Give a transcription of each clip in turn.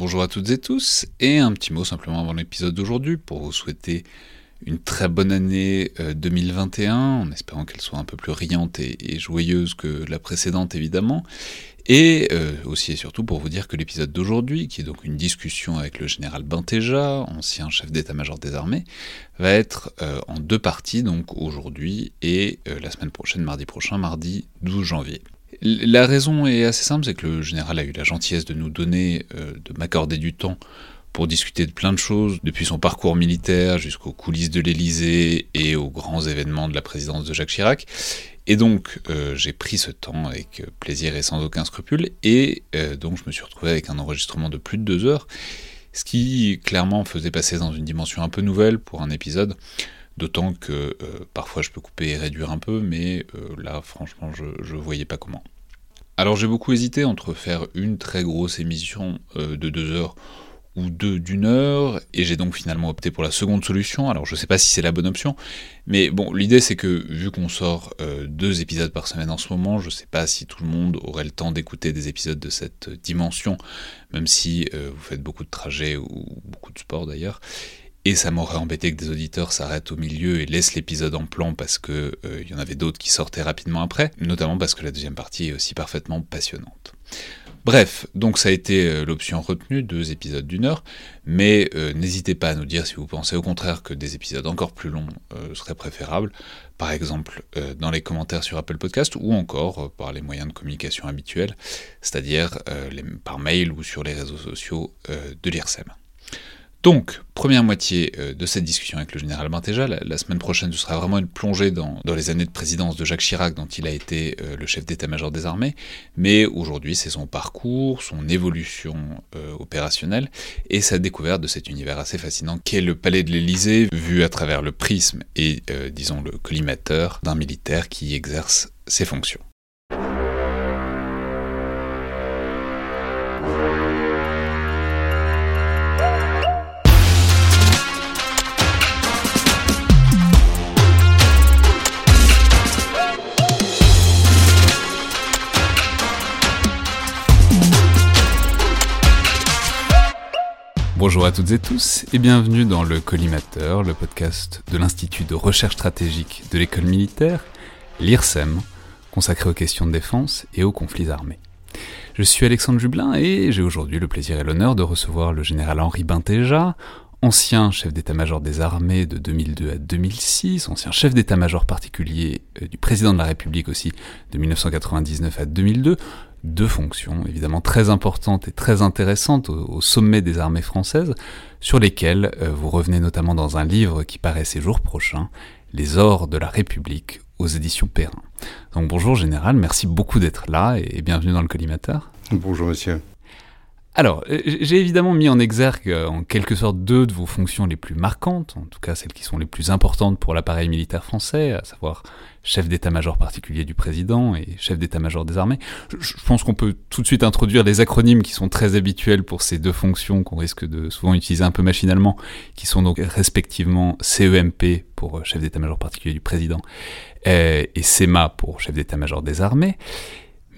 Bonjour à toutes et tous, et un petit mot simplement avant l'épisode d'aujourd'hui pour vous souhaiter une très bonne année 2021, euh, en espérant qu'elle soit un peu plus riante et, joyeuse que la précédente évidemment, et euh, aussi et surtout pour vous dire que l'épisode d'aujourd'hui, qui est donc une discussion avec le général Bintéja, ancien chef d'état-major des armées, va être euh, en deux parties, donc aujourd'hui et la semaine prochaine, mardi prochain, mardi 12 janvier. La raison est assez simple, c'est que le général a eu la gentillesse de nous donner, euh, de m'accorder du temps pour discuter de plein de choses, depuis son parcours militaire jusqu'aux coulisses de l'Élysée et aux grands événements de la présidence de Jacques Chirac. Et donc euh, j'ai pris ce temps avec plaisir et sans aucun scrupule, et euh, donc je me suis retrouvé avec un enregistrement de plus de deux heures, ce qui clairement faisait passer dans une dimension un peu nouvelle pour un épisode. D'autant que euh, parfois je peux couper et réduire un peu, mais euh, là franchement je, ne voyais pas comment. Alors j'ai beaucoup hésité entre faire une très grosse émission euh, de deux heures ou deux d'une heure, et j'ai donc finalement opté pour la seconde solution. Alors je sais pas si c'est la bonne option, mais bon, l'idée c'est que vu qu'on sort deux épisodes par semaine en ce moment, je sais pas si tout le monde aurait le temps d'écouter des épisodes de cette dimension, même si vous faites beaucoup de trajets ou beaucoup de sport d'ailleurs. Et ça m'aurait embêté que des auditeurs s'arrêtent au milieu et laissent l'épisode en plan parce que il euh, y en avait d'autres qui sortaient rapidement après, notamment parce que la deuxième partie est aussi parfaitement passionnante. Bref, donc ça a été euh, l'option retenue, deux épisodes d'une heure, mais euh, n'hésitez pas à nous dire si vous pensez au contraire que des épisodes encore plus longs seraient préférables, par exemple dans les commentaires sur Apple Podcast ou encore par les moyens de communication habituels, c'est-à-dire par mail ou sur les réseaux sociaux de l'IRSEM. Donc, première moitié euh, de cette discussion avec le général Bintéja. La, semaine prochaine, ce sera vraiment une plongée dans, les années de présidence de Jacques Chirac, dont il a été euh, le chef d'état-major des armées. Mais aujourd'hui, c'est son parcours, son évolution euh, opérationnelle et sa découverte de cet univers assez fascinant qu'est le palais de l'Élysée, vu à travers le prisme et, disons, le collimateur d'un militaire qui exerce ses fonctions. Bonjour à toutes et tous et bienvenue dans le Collimateur, le podcast de l'Institut de recherche stratégique de l'école militaire, l'IRSEM, consacré aux questions de défense et aux conflits armés. Je suis Alexandre Jublin et j'ai aujourd'hui le plaisir et l'honneur de recevoir le général Henri Bintéja, ancien chef d'état-major des armées de 2002 à 2006, ancien chef d'état-major particulier euh, du président de la République aussi de 1999 à 2002, deux fonctions évidemment très importantes et très intéressantes au, sommet des armées françaises, sur lesquelles euh, vous revenez notamment dans un livre qui paraît ces jours prochains, Les ors de la République aux éditions Perrin. Donc bonjour Général, merci beaucoup d'être là et bienvenue dans le collimateur. Bonjour monsieur. Alors, euh, j'ai évidemment mis en exergue euh, en quelque sorte deux de vos fonctions les plus marquantes, en tout cas celles qui sont les plus importantes pour l'appareil militaire français, à savoir chef d'état-major particulier du président et chef d'état-major des armées. Je, pense qu'on peut tout de suite introduire les acronymes qui sont très habituels pour ces deux fonctions qu'on risque de souvent utiliser un peu machinalement, qui sont donc respectivement CEMP pour euh, chef d'état-major particulier du président et CEMA pour chef d'état-major des armées.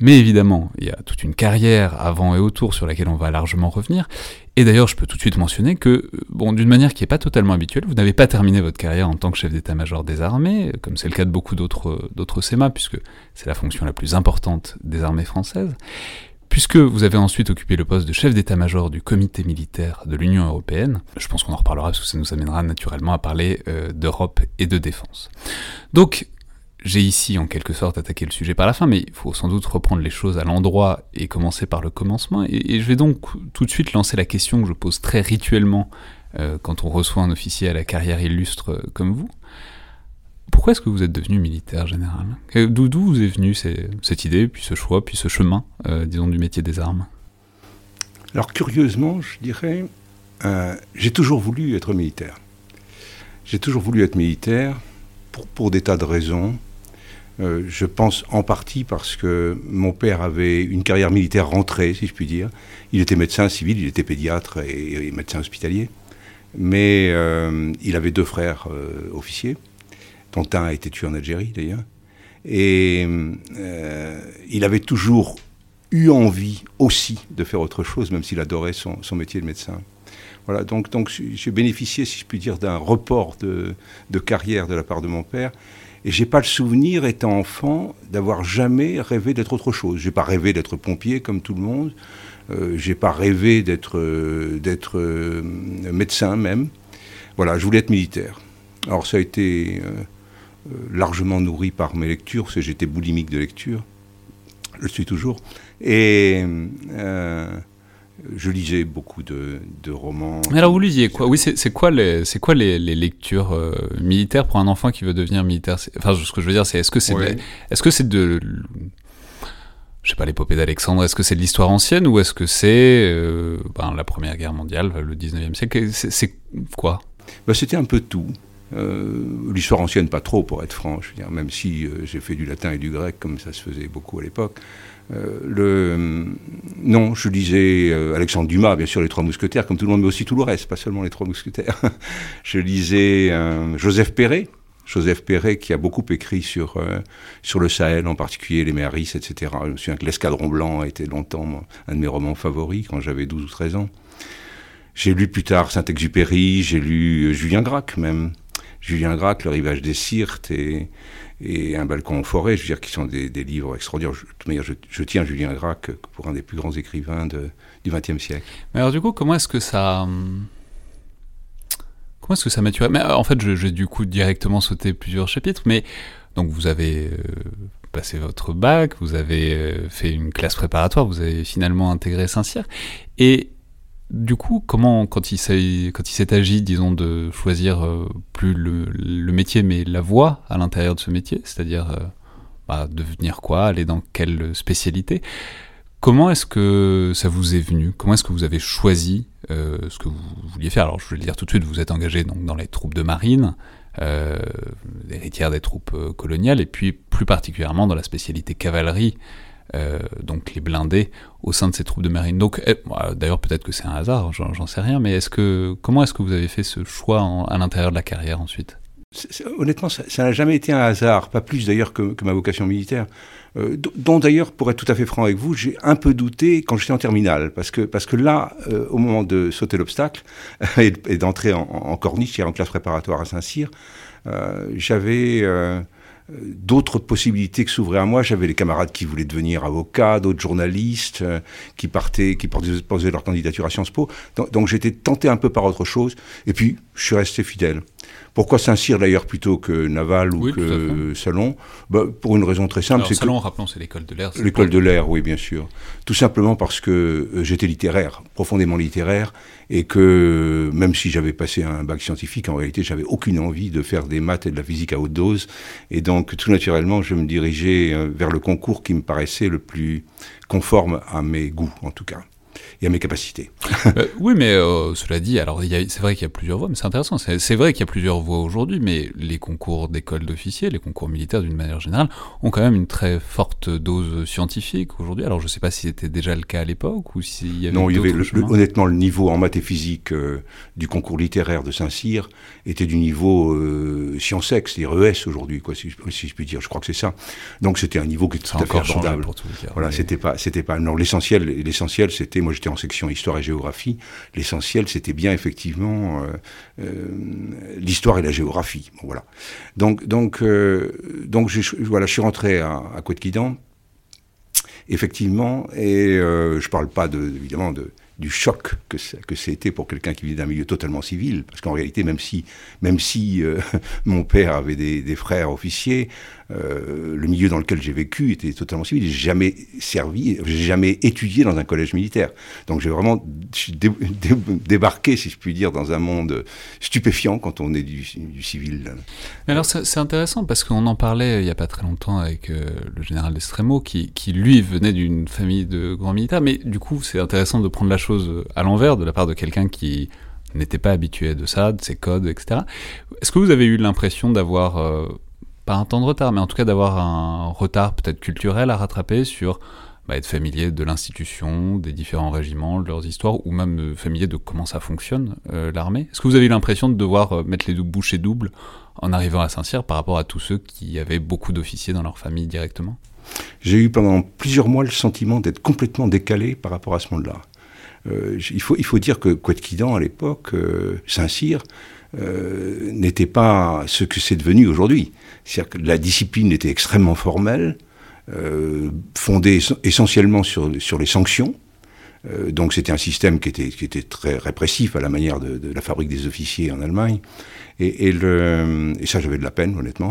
Mais évidemment, il y a toute une carrière avant et autour sur laquelle on va largement revenir. Et d'ailleurs, je peux tout de suite mentionner que, bon, d'une manière qui n'est pas totalement habituelle, vous n'avez pas terminé votre carrière en tant que chef d'état-major des armées, comme c'est le cas de beaucoup d'autres, d'autres SEMA, puisque c'est la fonction la plus importante des armées françaises, puisque vous avez ensuite occupé le poste de chef d'état-major du comité militaire de l'Union européenne. Je pense qu'on en reparlera parce que ça nous amènera naturellement à parler euh, d'Europe et de défense. Donc, j'ai ici en quelque sorte attaqué le sujet par la fin, mais il faut sans doute reprendre les choses à l'endroit et commencer par le commencement. Et, je vais donc tout de suite lancer la question que je pose très rituellement euh, quand on reçoit un officier à la carrière illustre euh, comme vous. Pourquoi est-ce que vous êtes devenu militaire général? D'où vous est venue cette idée, puis ce choix, puis ce chemin, euh, disons, du métier des armes? Alors curieusement, je dirais, j'ai toujours voulu être militaire. J'ai toujours voulu être militaire pour, pour des tas de raisons. Euh, je pense en partie parce que mon père avait une carrière militaire rentrée, si je puis dire. Il était médecin civil, il était pédiatre et, médecin hospitalier. Mais euh, il avait deux frères euh, officiers, dont un a été tué en Algérie d'ailleurs. Et il avait toujours eu envie aussi de faire autre chose, même s'il adorait son, métier de médecin. Voilà, donc, donc j'ai bénéficié, si je puis dire, d'un report de, de, carrière de la part de mon père. Et j'ai pas le souvenir, étant enfant, d'avoir jamais rêvé d'être autre chose. J'ai pas rêvé d'être pompier comme tout le monde. Euh, j'ai pas rêvé d'être euh, d'être euh, médecin même. Voilà, je voulais être militaire. Alors ça a été largement nourri par mes lectures, parce que j'étais boulimique de lecture. Je le suis toujours. Et je lisais beaucoup de, romans. Mais alors vous lisiez quoi? Oui, c'est quoi les c'est quoi les, lectures militaires pour un enfant qui veut devenir militaire? Enfin, ce que je veux dire, c'est est-ce que c'est est-ce que c'est de je sais pas, l'épopée d'Alexandre, est-ce que c'est de l'histoire ancienne ou est-ce que c'est euh, ben, la Première Guerre mondiale, le 19e siècle? C'est quoi? Ben, C'était un peu tout. Euh, l'histoire ancienne, pas trop, pour être franc, je veux dire, même si euh, j'ai fait du latin et du grec, comme ça se faisait beaucoup à l'époque. le, non, je lisais Alexandre Dumas, bien sûr, Les Trois Mousquetaires, comme tout le monde, mais aussi tout le reste, pas seulement Les Trois Mousquetaires. je lisais Joseph Perret, Joseph Perret, qui a beaucoup écrit sur, euh, sur le Sahel, en particulier les Méharis, etc. Je me souviens que L'Escadron Blanc a été longtemps un de mes romans favoris quand j'avais 12 ou 13 ans. J'ai lu plus tard Saint-Exupéry, j'ai lu euh, Julien Gracq même. Julien Gracq, Le rivage des Sirtes et, Un balcon en forêt, je veux dire, qui sont des, livres extraordinaires. Je, je, tiens Julien Gracq pour un des plus grands écrivains de, du XXe siècle. Mais alors du coup, comment est-ce que ça... Comment est-ce que ça maturait Mais euh, en fait, j'ai du coup directement sauté plusieurs chapitres, mais donc vous avez euh, passé votre bac, vous avez euh, fait une classe préparatoire, vous avez finalement intégré Saint-Cyr, et du coup, comment, quand il s'est agi, disons, de choisir plus le, métier, mais la voie à l'intérieur de ce métier, c'est-à-dire bah, devenir quoi, aller dans quelle spécialité, comment est-ce que ça vous est venu? Comment est-ce que vous avez choisi euh, ce que vous vouliez faire? Alors je vais le dire tout de suite, vous êtes engagé dans les troupes de marine, euh, héritière des troupes euh, coloniales, et puis plus particulièrement dans la spécialité cavalerie, euh, donc les blindés au sein de ces troupes de marine. Donc, eh, d'ailleurs, peut-être que c'est un hasard, j'en sais rien, mais est-ce que comment est-ce que vous avez fait ce choix à l'intérieur de la carrière ensuite? Honnêtement, ça n'a jamais été un hasard, pas plus d'ailleurs que, ma vocation militaire. Euh, dont d'ailleurs, pour être tout à fait franc avec vous, j'ai un peu douté quand j'étais en terminale, parce que, parce que là, euh, au moment de sauter l'obstacle et, d'entrer en, corniche, en classe préparatoire à Saint-Cyr, j'avais d'autres possibilités que s'ouvraient à moi. J'avais les camarades qui voulaient devenir avocats, d'autres journalistes qui partaient, qui posaient leur candidature à Sciences Po. Donc, donc j'étais tenté un peu par autre chose. Et puis, je suis resté fidèle. Pourquoi Saint-Cyr d'ailleurs plutôt que Naval ou que Salon? Bah, Pour une raison très simple. c'est Salon, rappelons, c'est l'école de l'air. L'école de l'air, oui, bien sûr. Tout simplement parce que euh, j'étais littéraire, profondément littéraire, et que même si j'avais passé un bac scientifique, en réalité, j'avais aucune envie de faire des maths et de la physique à haute dose. Et donc, tout naturellement, je me dirigeais euh, vers le concours qui me paraissait le plus conforme à mes goûts, en tout cas et à mes capacités. Euh, oui, mais euh, cela dit, alors c'est vrai qu'il y a plusieurs voies, mais c'est intéressant. C'est vrai qu'il y a plusieurs voies aujourd'hui, mais les concours d'école d'officiers, les concours militaires d'une manière générale, ont quand même une très forte dose scientifique aujourd'hui. Alors je ne sais pas si c'était déjà le cas à l'époque ou s'il y avait. Non, il y avait honnêtement le niveau en maths et physique euh, du concours littéraire de Saint-Cyr était du niveau sciences c'est-à-dire ES aujourd'hui, quoi, si, je puis dire. Je crois que c'est ça. Donc c'était un niveau qui était tout à fait abordable. Voilà, c'était pas, c'était pas. Non, l'essentiel, l'essentiel, c'était, moi j'étais en section histoire et géographie. L'essentiel, c'était bien effectivement euh, euh, l'histoire et la géographie. voilà. Donc, donc, euh, donc, je, voilà, je suis rentré à, à Couette-Quidan, effectivement, et je parle pas de, évidemment de du choc que, que c'était pour quelqu'un qui vit d'un milieu totalement civil, parce qu'en réalité, même si, même si mon père avait des frères officiers, euh, le milieu dans lequel j'ai vécu était totalement civil. J'ai jamais servi, j'ai jamais étudié dans un collège militaire. Donc j'ai vraiment débarqué, si je puis dire, dans un monde stupéfiant quand on est du, civil. Alors c'est intéressant parce qu'on en parlait il n'y a pas très longtemps avec euh, le général d'Estremo qui, lui venait d'une famille de grands militaires. Mais du coup c'est intéressant de prendre la chose à l'envers de la part de quelqu'un qui n'était pas habitué de ça, de ses codes, etc. Est-ce que vous avez eu l'impression d'avoir euh, pas un temps de retard, mais en tout cas d'avoir un retard peut-être culturel à rattraper sur bah, être familier de l'institution, des différents régiments, de leurs histoires, ou même euh, familier de comment ça fonctionne euh, l'armée. Est-ce que vous avez l'impression de devoir euh, mettre les bouchées doubles en arrivant à Saint-Cyr par rapport à tous ceux qui avaient beaucoup d'officiers dans leur famille directement? J'ai eu pendant plusieurs mois le sentiment d'être complètement décalé par rapport à ce monde-là. Il, faut, il faut dire que Quetquidan, à l'époque, Saint-Cyr, euh, n'était pas ce que c'est devenu aujourd'hui. C'est-à-dire que la discipline était extrêmement formelle, euh, fondée essentiellement sur, les sanctions. Euh, donc c'était un système qui était, qui était très répressif à la manière de, la fabrique des officiers en Allemagne. Et, et, le, et ça, j'avais de la peine, honnêtement.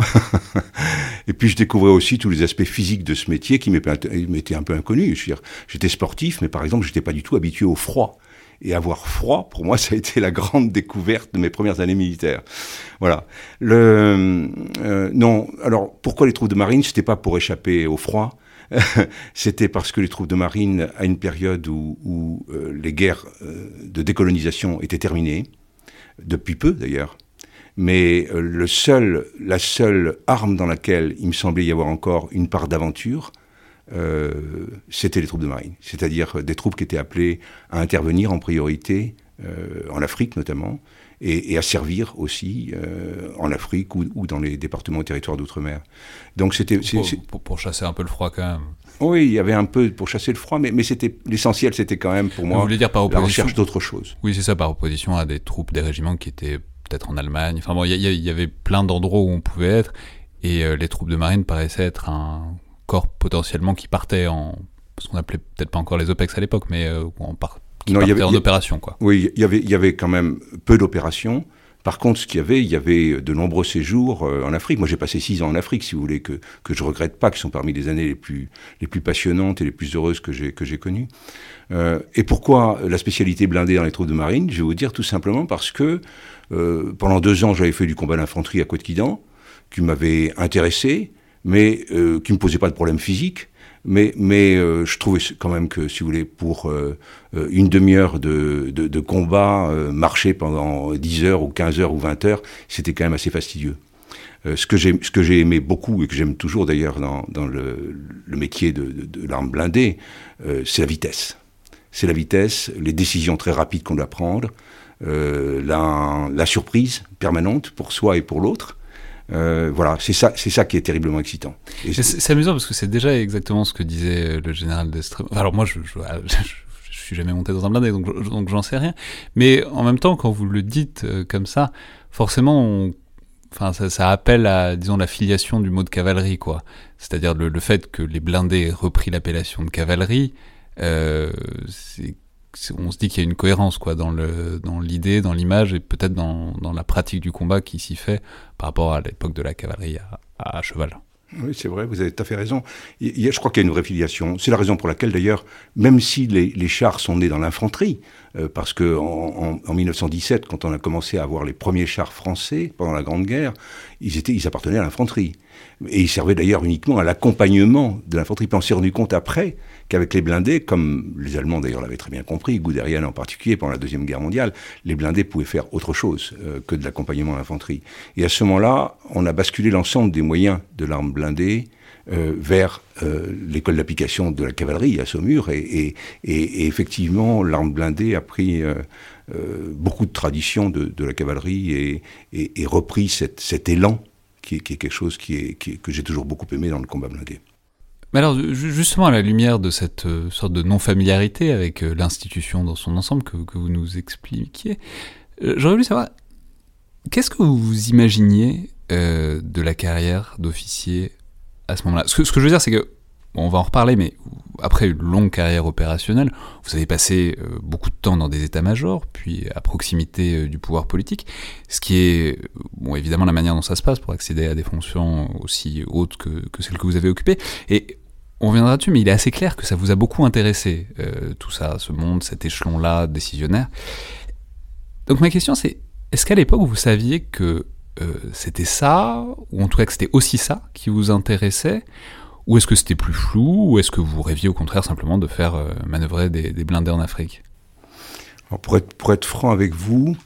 et puis je découvrais aussi tous les aspects physiques de ce métier qui m'étaient un peu inconnus. J'étais sportif, mais par exemple, j'étais pas du tout habitué au froid et avoir froid, pour moi, ça a été la grande découverte de mes premières années militaires. Voilà. Euh, non, alors pourquoi les troupes de marine? C'était pas pour échapper au froid. C'était parce que les troupes de marine, à une période où, euh, les guerres euh, de décolonisation étaient terminées, depuis peu d'ailleurs, mais le seul, la seule arme dans laquelle il me semblait y avoir encore une part d'aventure, euh, c'était les troupes de marine, c'est-à-dire des troupes qui étaient appelées à intervenir en priorité euh, en Afrique notamment, et, et, à servir aussi euh, en Afrique ou, ou, dans les départements et territoires d'outre-mer. Donc c'était pour, pour, pour, chasser un peu le froid quand même. Oui, il y avait un peu pour chasser le froid, mais, mais c'était l'essentiel, c'était quand même pour moi Vous voulez dire par opposition, la recherche d'autre chose. Oui, c'est ça, par opposition à des troupes, des régiments qui étaient peut-être en Allemagne. Enfin bon, il y, y, avait plein d'endroits où on pouvait être, et les troupes de marine paraissaient être un corps potentiellement qui partait en ce qu'on appelait peut-être pas encore les OPEX à l'époque, mais euh, on part, qui non, avait, en opération quoi. Oui, il y avait il y avait quand même peu d'opérations. Par contre, ce qu'il y avait, il y avait de nombreux séjours euh, en Afrique. Moi, j'ai passé six ans en Afrique, si vous voulez, que, que je regrette pas, qui sont parmi les années les plus, les plus passionnantes et les plus heureuses que j'ai, que j'ai connues. Euh, et pourquoi la spécialité blindée dans les troupes de marine? Je vais vous dire tout simplement parce que euh, pendant deux ans, j'avais fait du combat d'infanterie à Côte-Quidan, qui m'avait intéressé, mais euh, qui me posait pas de problème physique. Mais, mais euh, je trouvais quand même que, si vous voulez, pour euh, une demi-heure de, de, de, combat, euh, marcher pendant 10 heures ou 15 heures ou 20 heures, c'était quand même assez fastidieux. Euh, ce que j'ai j'ai aimé beaucoup et que j'aime toujours d'ailleurs dans, dans le, le, métier de, de, l'arme blindée, euh, c'est la vitesse. C'est la vitesse, les décisions très rapides qu'on doit prendre, la, la surprise permanente pour soi et pour l'autre. Euh, voilà, c'est ça, c'est ça qui est terriblement excitant. C'est amusant parce que c'est déjà exactement ce que disait le général. Enfin, alors moi, je, je, suis jamais monté dans un blindé, donc, donc j'en sais rien. Mais en même temps, quand vous le dites euh, comme ça, forcément, enfin, ça, appelle à, disons, la filiation du mot de cavalerie, quoi. C'est-à-dire le, fait que les blindés aient repris l'appellation de cavalerie. Euh, c'est on se dit qu'il y a une cohérence quoi dans le dans l'idée, dans l'image et peut-être dans, dans la pratique du combat qui s'y fait par rapport à l'époque de la cavalerie à, cheval. Oui, c'est vrai, vous avez tout à fait raison. Je crois qu'il y a une vraie filiation. C'est la raison pour laquelle, d'ailleurs, même si les, chars sont nés dans l'infanterie, euh, parce que en, 1917, quand on a commencé à avoir les premiers chars français pendant la Grande Guerre, ils, étaient, ils appartenaient à l'infanterie. Et ils servaient d'ailleurs uniquement à l'accompagnement de l'infanterie. Puis on s'est rendu compte après qu'avec les blindés, comme les Allemands d'ailleurs l'avaient très bien compris, Guderian en particulier pendant la Deuxième Guerre mondiale, les blindés pouvaient faire autre chose euh, que de l'accompagnement à l'infanterie. Et à ce moment-là, on a basculé l'ensemble des moyens de l'arme blindée euh, vers euh, l'école d'application de la cavalerie à Saumur. Et, effectivement, l'arme blindée a pris beaucoup de traditions de, la cavalerie et, repris cet élan qui est, quelque chose que j'ai toujours beaucoup aimé dans le combat blindé. Mais alors, justement, à la lumière de cette euh, sorte de non-familiarité avec euh, l'institution dans son ensemble que, vous nous expliquiez, euh, j'aurais voulu savoir, qu'est-ce que vous imaginiez de la carrière d'officier à ce moment-là? Ce que, je veux dire, c'est que, on va en reparler, mais après une longue carrière opérationnelle, vous avez passé beaucoup de temps dans des états-majors, puis à proximité du pouvoir politique, ce qui est, évidemment, la manière dont ça se passe pour accéder à des fonctions aussi hautes que, celles que vous avez occupées. On reviendra dessus, mais il est assez clair que ça vous a beaucoup intéressé, euh, tout ça, ce monde, cet échelon-là décisionnaire. Donc ma question c'est, est-ce qu'à l'époque vous saviez que euh, c'était ça, ou en tout cas que c'était aussi ça qui vous intéressait, ou est-ce que c'était plus flou, ou est-ce que vous rêviez au contraire simplement de faire euh, manœuvrer des, blindés en Afrique? Pour, être, pour être franc avec vous,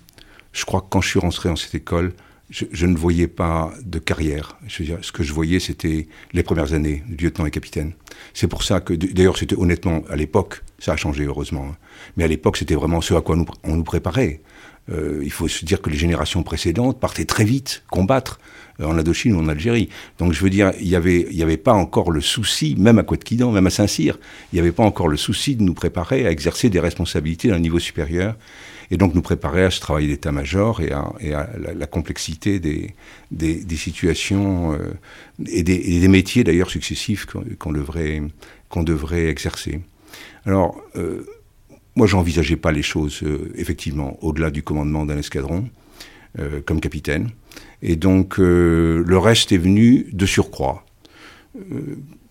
je crois que quand je suis rentré dans cette école, je, ne voyais pas de carrière. Ce que je voyais, c'était les premières années, lieutenant et capitaine. C'est pour ça que, d'ailleurs, c'était honnêtement, à l'époque, ça a changé heureusement, hein. mais à l'époque, c'était vraiment ce à quoi on nous préparait. Euh, il faut se dire que les générations précédentes partaient très vite combattre euh, en Indochine ou en Algérie. Donc je veux dire, il n'y avait, avait pas encore le souci, même à Kouetkidan, même à Saint-Cyr, il n'y avait pas encore le souci de nous préparer à exercer des responsabilités d'un niveau supérieur et donc nous préparer à ce travail d'état-major et à, et à la, complexité des, des, des situations euh, et, des, des, métiers d'ailleurs successifs qu'on devrait, qu'on devrait exercer. Alors, euh, moi, j'envisageais pas les choses, euh, effectivement, au-delà du commandement d'un escadron, euh, comme capitaine. Et donc, euh, le reste est venu de surcroît.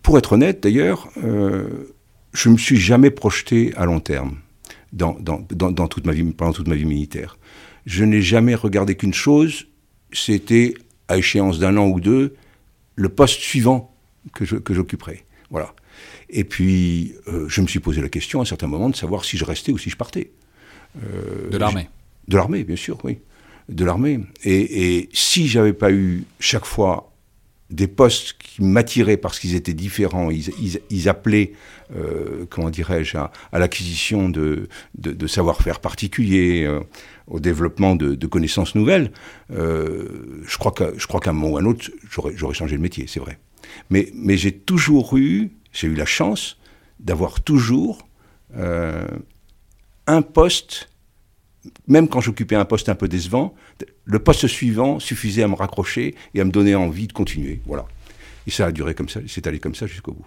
pour être honnête, d'ailleurs, je me suis jamais projeté à long terme dans, dans, dans, toute ma vie, pendant toute ma vie militaire. Je n'ai jamais regardé qu'une chose, c'était, à échéance d'un an ou deux, le poste suivant que j'occuperais. Voilà. Et puis, euh, je me suis posé la question à un certain moment de savoir si je restais ou si je partais. Euh, de l'armée De l'armée, bien sûr, oui. De l'armée. Et, et si j'avais pas eu chaque fois des postes qui m'attiraient parce qu'ils étaient différents, ils, appelaient, euh, comment dirais-je, à, l'acquisition de, savoir-faire particuliers, au développement de, connaissances nouvelles, je crois qu'à un moment ou à un autre, j'aurais changé de métier, c'est vrai. Mais, mais j'ai toujours eu j'ai eu la chance d'avoir toujours euh, un poste, même quand j'occupais un poste un peu décevant, le poste suivant suffisait à me raccrocher et à me donner envie de continuer. Voilà. Et ça a duré comme ça, c'est allé comme ça jusqu'au bout.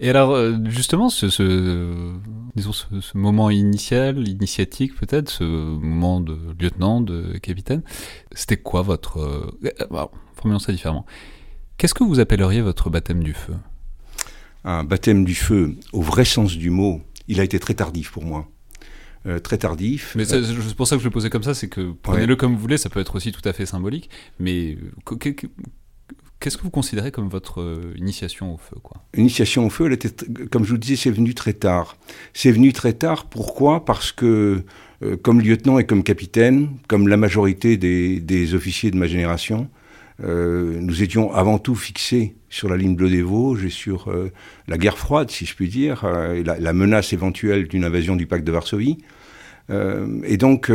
et alors, euh, justement, ce, disons, ce, moment initial, initiatique peut-être, ce moment de lieutenant, de capitaine, c'était quoi votre... Euh, formulons ça différemment. Qu'est-ce que vous appelleriez votre baptême du feu? Un baptême du feu au vrai sens du mot, il a été très tardif pour moi. Euh, très tardif. Mais c'est pour ça que je le posais comme ça, c'est que prenez-le comme vous voulez, ça peut être aussi tout à fait symbolique, mais qu'est-ce que vous considérez comme votre euh, initiation au feu quoi? Initiation au feu, elle était, comme je vous disais, c'est venu très tard. C'est venu très tard, pourquoi? Parce que euh, comme lieutenant et comme capitaine, comme la majorité des, des officiers de ma génération, euh, nous étions avant tout fixés sur la ligne bleue des Vosges et sur euh, la guerre froide, si je puis dire, euh, et la, menace éventuelle d'une invasion du pacte de Varsovie. et donc,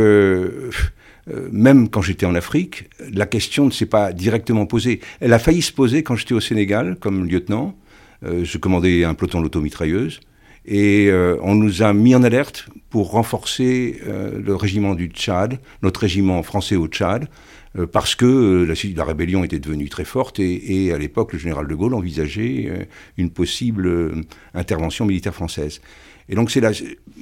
même quand j'étais en Afrique, la question ne s'est pas directement posée. Elle a failli se poser quand j'étais au Sénégal comme lieutenant. je commandais un peloton d'automitrailleuses. Et on nous a mis en alerte pour renforcer le régiment du Tchad, notre régiment français au Tchad, parce que euh, la, rébellion était devenue très forte et, à l'époque le général de Gaulle envisageait euh, une possible intervention militaire française. Et donc c'est là,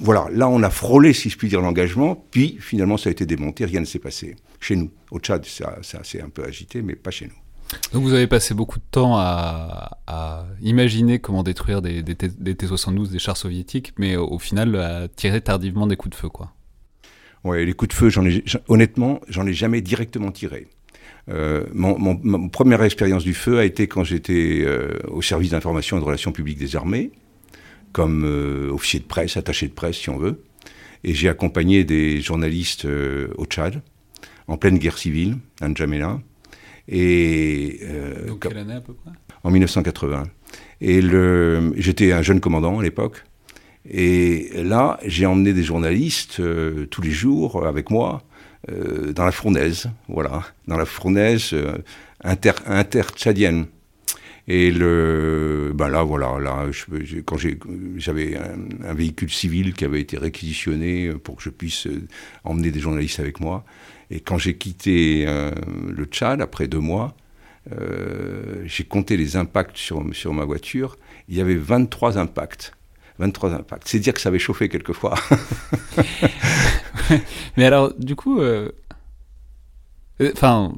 voilà, là on a frôlé, si je puis dire, l'engagement, puis finalement ça a été démonté, rien ne s'est passé. Chez nous, au Tchad, ça, ça s'est un peu agité, mais pas chez nous. Donc vous avez passé beaucoup de temps à, imaginer comment détruire des, des, des T-72, des chars soviétiques, mais au, final à tirer tardivement des coups de feu, quoi. Ouais, les coups de feu, j'en ai, honnêtement, j'en ai jamais directement tiré. Euh, mon, mon, première expérience du feu a été quand j'étais euh, au service d'information et de relations publiques des armées, comme euh, officier de presse, attaché de presse si on veut. Et j'ai accompagné des journalistes au Tchad, en pleine guerre civile, à N'Djamena. Et, Donc quelle année à peu près? En 1980. Et j'étais un jeune commandant à l'époque. Et là, j'ai emmené des journalistes euh, tous les jours avec moi euh, dans la fournaise, voilà, dans la fournaise euh. Et le, ben là, voilà, là, quand j'avais un, véhicule civil qui avait été réquisitionné pour que je puisse emmener des journalistes avec moi. Et quand j'ai quitté le Tchad, après deux mois, j'ai compté les impacts sur ma voiture. Il y avait 23 impacts. 23 impacts. C'est dire que ça avait chauffé quelquefois. Mais alors, du coup, euh, euh, enfin,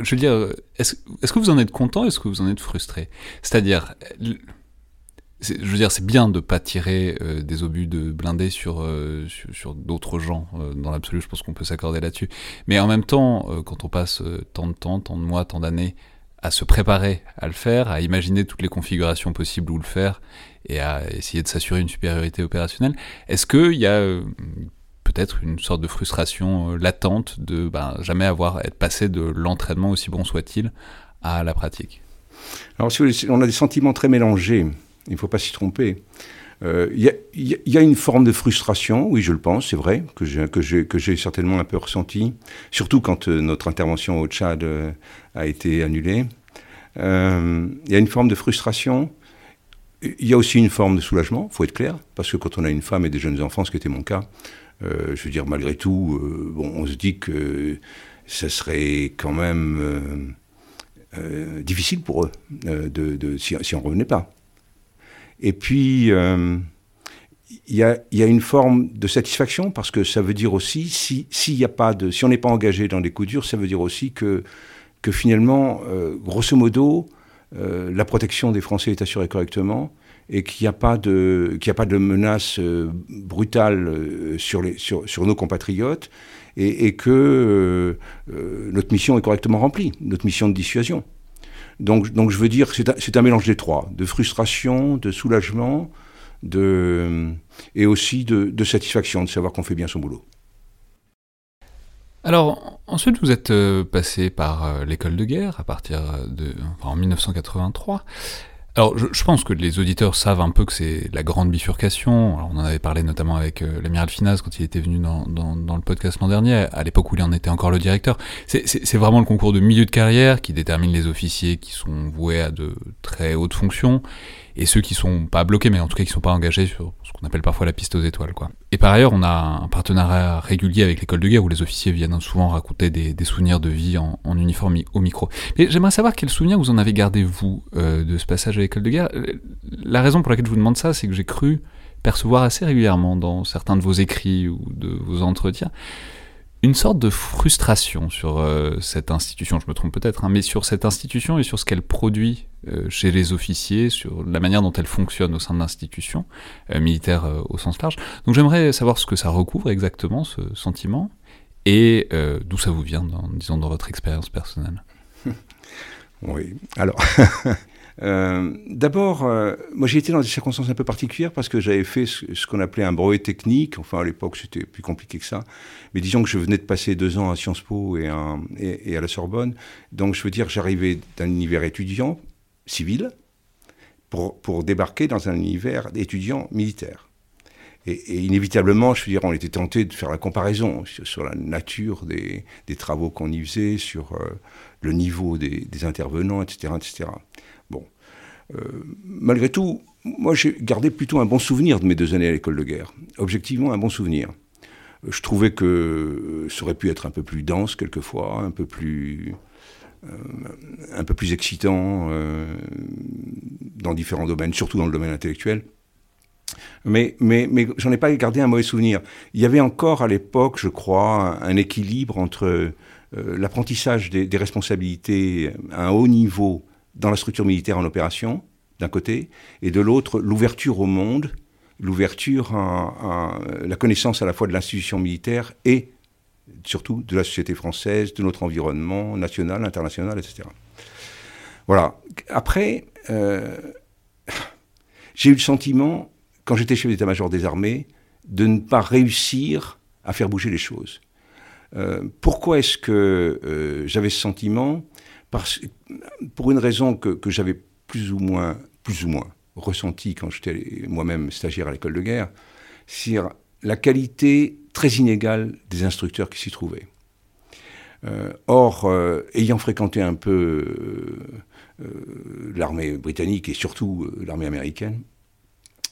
je, veux dire, est-ce est que vous en êtes content Est-ce que vous en êtes frustré? C'est-à-dire, je veux dire, c'est bien de pas tirer euh, des obus de blindés sur, sur, d'autres gens. dans l'absolu, je pense qu'on peut s'accorder là-dessus. Mais en même temps, quand on passe tant de temps, tant de mois, tant d'années à se préparer à le faire, à imaginer toutes les configurations possibles où le faire, et à essayer de s'assurer une supériorité opérationnelle. Est-ce qu'il y a euh, peut-être une sorte de frustration latente de ben, jamais avoir être passé de l'entraînement aussi bon soit-il à la pratique? Alors si on a des sentiments très mélangés, il ne faut pas s'y tromper. Il y, a une forme de frustration, oui, je le pense, c'est vrai, que j'ai certainement un peu ressenti, surtout quand notre intervention au Tchad a été annulée. Il y a une forme de frustration il y a aussi une forme de soulagement, faut être clair, parce que quand on a une femme et des jeunes enfants, ce qui était mon cas, euh, je veux dire, malgré tout, euh, bon, on se dit que ça serait quand même euh, difficile pour eux de, si, on ne revenait pas. Et puis, il y a, une forme de satisfaction, parce que ça veut dire aussi, si, pas de, si on n'est pas engagé dans des coups durs, ça veut dire aussi que, finalement, grosso modo, euh, la protection des Français est assurée correctement et qu'il n'y a pas de, menace euh, brutale euh, sur, nos compatriotes et, que notre mission est correctement remplie, notre mission de dissuasion. Donc, donc je veux dire, c'est un, c'est un mélange des trois, de frustration, de soulagement, de, et aussi de, de satisfaction de savoir qu'on fait bien son boulot. Alors, ensuite, vous êtes euh, passé par euh, l'école de guerre à partir de, en 1983. Alors, je, pense que les auditeurs savent un peu que c'est la grande bifurcation. on en avait parlé notamment avec euh, l'amiral Finaz quand il était venu dans, dans le podcast l'an dernier, à l'époque où il en était encore le directeur. C'est vraiment le concours de milieu de carrière qui détermine les officiers qui sont voués à de très hautes fonctions et ceux qui sont pas bloqués, mais en tout cas qui sont pas engagés sur ce qu'on appelle parfois la piste aux étoiles. Quoi. Et par ailleurs, on a un partenariat régulier avec l'école de guerre où les officiers viennent souvent raconter des, souvenirs de vie en, uniforme au micro. Mais j'aimerais savoir quels souvenirs vous en avez gardé, vous, euh, de ce passage à l'école de guerre. La raison pour laquelle je vous demande ça, c'est que j'ai cru percevoir assez régulièrement dans certains de vos écrits ou de vos entretiens une sorte de frustration sur euh, cette institution, je me trompe peut-être, hein, mais sur cette institution et sur ce qu'elle produit euh, chez les officiers, sur la manière dont elle fonctionne au sein de l'institution, euh, militaire au sens large. Donc j'aimerais savoir ce que ça recouvre exactement, ce sentiment, et d'où ça vous vient, disons, dans votre expérience personnelle? Oui, alors, Euh, d'abord, euh, moi j'ai été dans des circonstances un peu particulières parce que j'avais fait ce, qu'on appelait un brevet technique. Enfin, à l'époque, c'était plus compliqué que ça. Mais disons que je venais de passer deux ans à Sciences Po et, à la Sorbonne. Donc, je veux dire, j'arrivais d'un univers étudiant, civil, pour, débarquer dans un univers étudiant militaire. Et, inévitablement, je veux dire, on était tenté de faire la comparaison sur, la nature des, des travaux qu'on y faisait, sur euh, le niveau des, des, intervenants, etc., etc. Euh, malgré tout, moi j'ai gardé plutôt un bon souvenir de mes deux années à l'école de guerre. Objectivement, un bon souvenir. Je trouvais que euh, ça aurait pu être un peu plus dense quelquefois, un peu plus, euh, un peu plus excitant dans différents domaines, surtout dans le domaine intellectuel. Mais, mais, mais j'en ai pas gardé un mauvais souvenir. Il y avait encore à l'époque, je crois, un équilibre entre l'apprentissage des, des, responsabilités à un haut niveau dans la structure militaire en opération, d'un côté, et de l'autre, l'ouverture au monde, l'ouverture à, la connaissance à la fois de l'institution militaire et surtout de la société française, de notre environnement national, international, etc. Voilà. Après, euh, j'ai eu le sentiment, quand j'étais chef d'état-major des armées, de ne pas réussir à faire bouger les choses. Euh, pourquoi est-ce que euh, j'avais ce sentiment? Pour une raison que, j'avais plus ou moins, plus ou moins ressenti quand j'étais moi-même stagiaire à l'école de guerre, c'est la qualité très inégale des instructeurs qui s'y trouvaient. Euh, or, euh, ayant fréquenté un peu euh, l'armée britannique et surtout l'armée américaine,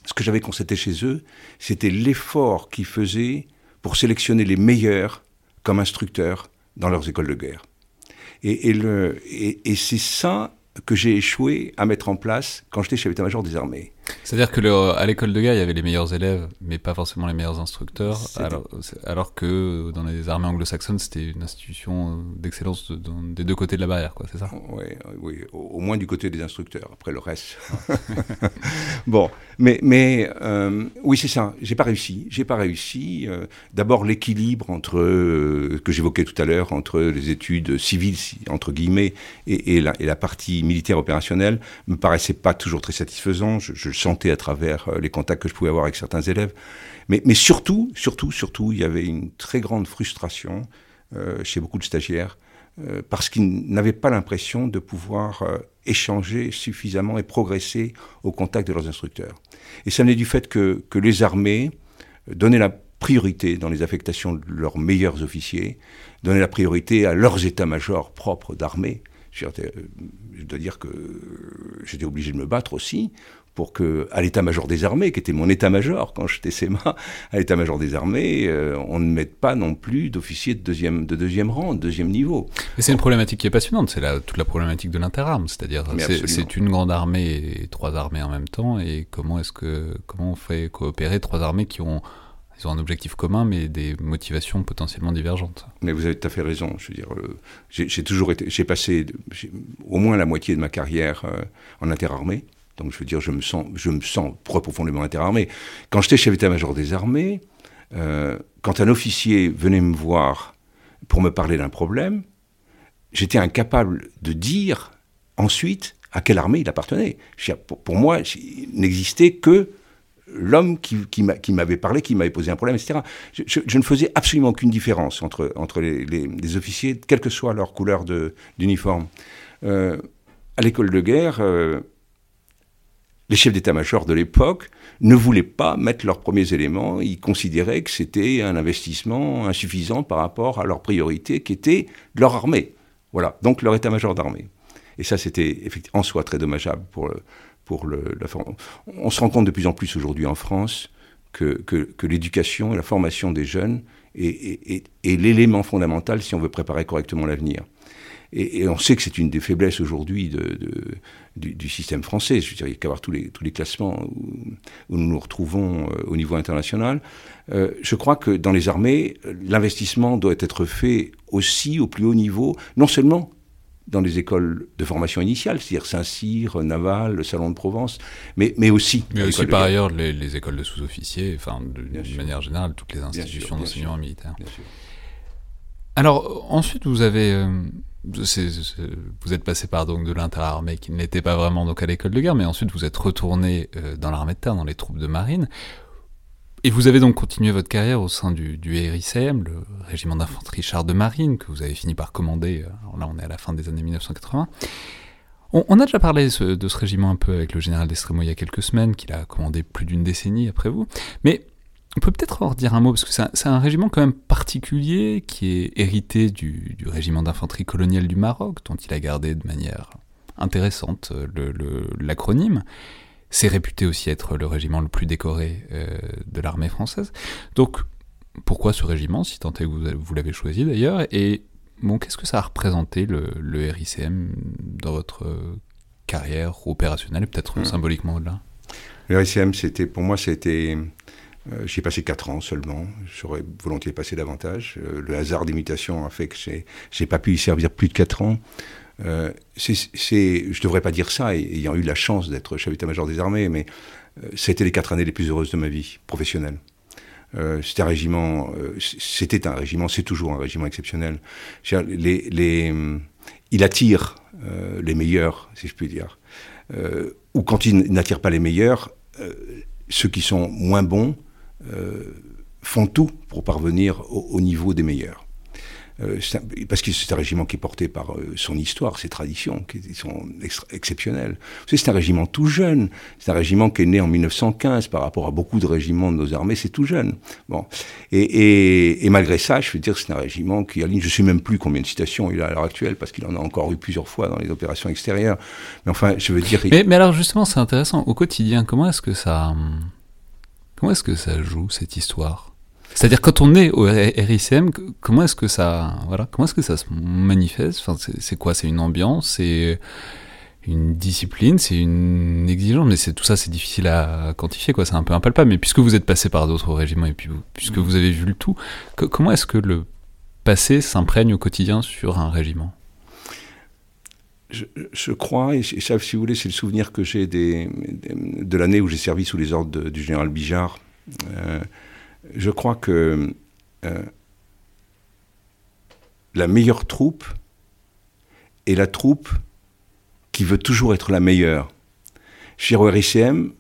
ce que j'avais constaté chez eux, c'était l'effort qu'ils faisaient pour sélectionner les meilleurs comme instructeurs dans leurs écoles de guerre. Et, c'est ça que j'ai échoué à mettre en place quand j'étais chef d'état-major des armées. C'est-à-dire que à l'école de guerre, il y avait les meilleurs élèves, mais pas forcément les meilleurs instructeurs, alors, alors, que dans les armées anglo-saxonnes, c'était une institution d'excellence des deux côtés de la barrière, quoi, c'est ça? Oui, oui, au, moins du côté des instructeurs, après le reste. bon, mais, mais euh, oui, c'est ça, j'ai pas réussi. J'ai pas réussi. Euh, d'abord, l'équilibre entre, euh, que j'évoquais tout à l'heure, entre les études civiles, entre guillemets, et, et, la, et la partie militaire opérationnelle, me paraissait pas toujours très satisfaisant. Je, je sentais à travers les contacts que je pouvais avoir avec certains élèves. Mais, surtout, surtout, surtout, il y avait une très grande frustration chez beaucoup de stagiaires parce qu'ils n'avaient pas l'impression de pouvoir échanger suffisamment et progresser au contact de leurs instructeurs. Et ça venait du fait que, que les armées donnaient la priorité dans les affectations de leurs meilleurs officiers, donner la priorité à leurs états-majors propres d'armée. Je dois dire que j'étais obligé de me battre aussi pour que, à l'état-major des armées, qui était mon état-major quand j'étais SEMA, à l'état-major des armées, euh, on ne mette pas non plus d'officiers de deuxième, de deuxième rang, de deuxième niveau. Mais c'est une problématique qui est passionnante, c'est toute la problématique de l'interarme, c'est-à-dire c'est une grande armée et trois armées en même temps, et comment est-ce que comment on fait coopérer trois armées qui ont ils ont un objectif commun, mais des motivations potentiellement divergentes. Mais vous avez tout à fait raison. Je veux dire, j'ai toujours été, j'ai passé au moins la moitié de ma carrière euh, en interarmée. Je veux dire, je me sens, profondément interarmé. Quand j'étais chef d'état-major des armées, euh, quand un officier venait me voir pour me parler d'un problème, j'étais incapable de dire ensuite à quelle armée il appartenait. Pour, moi, il n'existait que l'homme qui, qui m'avait parlé, qui m'avait posé un problème, etc. Je, ne faisais absolument aucune différence entre, entre les, officiers, quelle que soit leur couleur d'uniforme. Euh, à l'école de guerre, euh, les chefs d'état-major de l'époque ne voulaient pas mettre leurs premiers éléments. Ils considéraient que c'était un investissement insuffisant par rapport à leur priorité qui était leur armée. Voilà, donc leur état-major d'armée. Et ça, c'était en soi très dommageable pour, pour le, la On se rend compte de plus en plus aujourd'hui en France que, l'éducation et la formation des jeunes est, l'élément fondamental si on veut préparer correctement l'avenir. Et, on sait que c'est une des faiblesses aujourd'hui de, du, système français. Je veux dire, il y a qu'à voir tous les, tous les classements où, nous nous retrouvons euh, au niveau international. Euh, je crois que dans les armées, l'investissement doit être fait aussi au plus haut niveau, non seulement dans les écoles de formation initiale, c'est-à-dire Saint-Cyr, Naval, le Salon de Provence, mais, mais aussi... Mais aussi par ailleurs les, écoles de sous-officiers, enfin de, manière générale toutes les institutions d'enseignement militaire. Alors ensuite vous avez... Euh, vous êtes passé par donc de l'interarmée qui n'était pas vraiment donc à l'école de guerre, mais ensuite vous êtes retourné euh, dans l'armée de terre, dans les troupes de marine. Et vous avez donc continué votre carrière au sein du, du RICM, le régiment d'infanterie char de marine, que vous avez fini par commander, euh, là on est à la fin des années 1980. On, a déjà parlé de ce régiment un peu avec le général d'Estremo il y a quelques semaines, qu'il a commandé plus d'une décennie après vous. Mais on peut peut-être en dire un mot, parce que c'est un, régiment quand même particulier, qui est hérité du, régiment d'infanterie coloniale du Maroc, dont il a gardé de manière intéressante l'acronyme. Le, c'est réputé aussi être le régiment le plus décoré euh, de l'armée française. Donc, pourquoi ce régiment, si tant est que vous, l'avez choisi d'ailleurs? Et bon, qu'est-ce que ça a représenté le, RICM dans votre carrière opérationnelle, peut-être hmm. symboliquement au-delà Le RICM, c'était, pour moi, c'était. Euh, j'y ai passé 4 ans seulement. J'aurais volontiers passé davantage. Euh, le hasard d'imitation a fait que j'ai, pas pu y servir plus de 4 ans. Euh, je ne devrais pas dire ça, ayant eu la chance d'être chef d'état-major des armées, mais c'était les quatre années les plus heureuses de ma vie professionnelle. C'était un régiment, c'était un régiment, c'est toujours un régiment exceptionnel. Il attire les meilleurs, si je puis dire. ou quand il n'attire pas les meilleurs, ceux qui sont moins bons font tout pour parvenir au niveau des meilleurs. Euh, parce que c'est un régiment qui est porté par euh, son histoire, ses traditions, qui sont exceptionnelles. C'est un régiment tout jeune. C'est un régiment qui est né en 1915 par rapport à beaucoup de régiments de nos armées, c'est tout jeune. Bon. Et, malgré ça, je veux dire, c'est un régiment qui aligne, je ne sais même plus combien de citations il a à l'heure actuelle, parce qu'il en a encore eu plusieurs fois dans les opérations extérieures. Mais enfin, je veux dire. Mais, mais alors, justement, c'est intéressant. Au quotidien, comment est-ce que ça. Comment est-ce que ça joue, cette histoire? C'est-à-dire quand on est au RICM, comment est-ce que ça, voilà, comment est-ce que ça se manifeste? Enfin, c'est quoi? C'est une ambiance? C'est une discipline? C'est une exigence? Mais c'est tout ça, c'est difficile à quantifier, quoi. C'est un peu impalpable. Mais puisque vous êtes passé par d'autres régiments et puis puisque mm. vous avez vu le tout, comment est-ce que le passé s'imprègne au quotidien sur un régiment? Je, crois, et, ça, si vous voulez, c'est le souvenir que j'ai de l'année où j'ai servi sous les ordres du général Bijard. Euh, je crois que euh, la meilleure troupe est la troupe qui veut toujours être la meilleure. Chez RICM,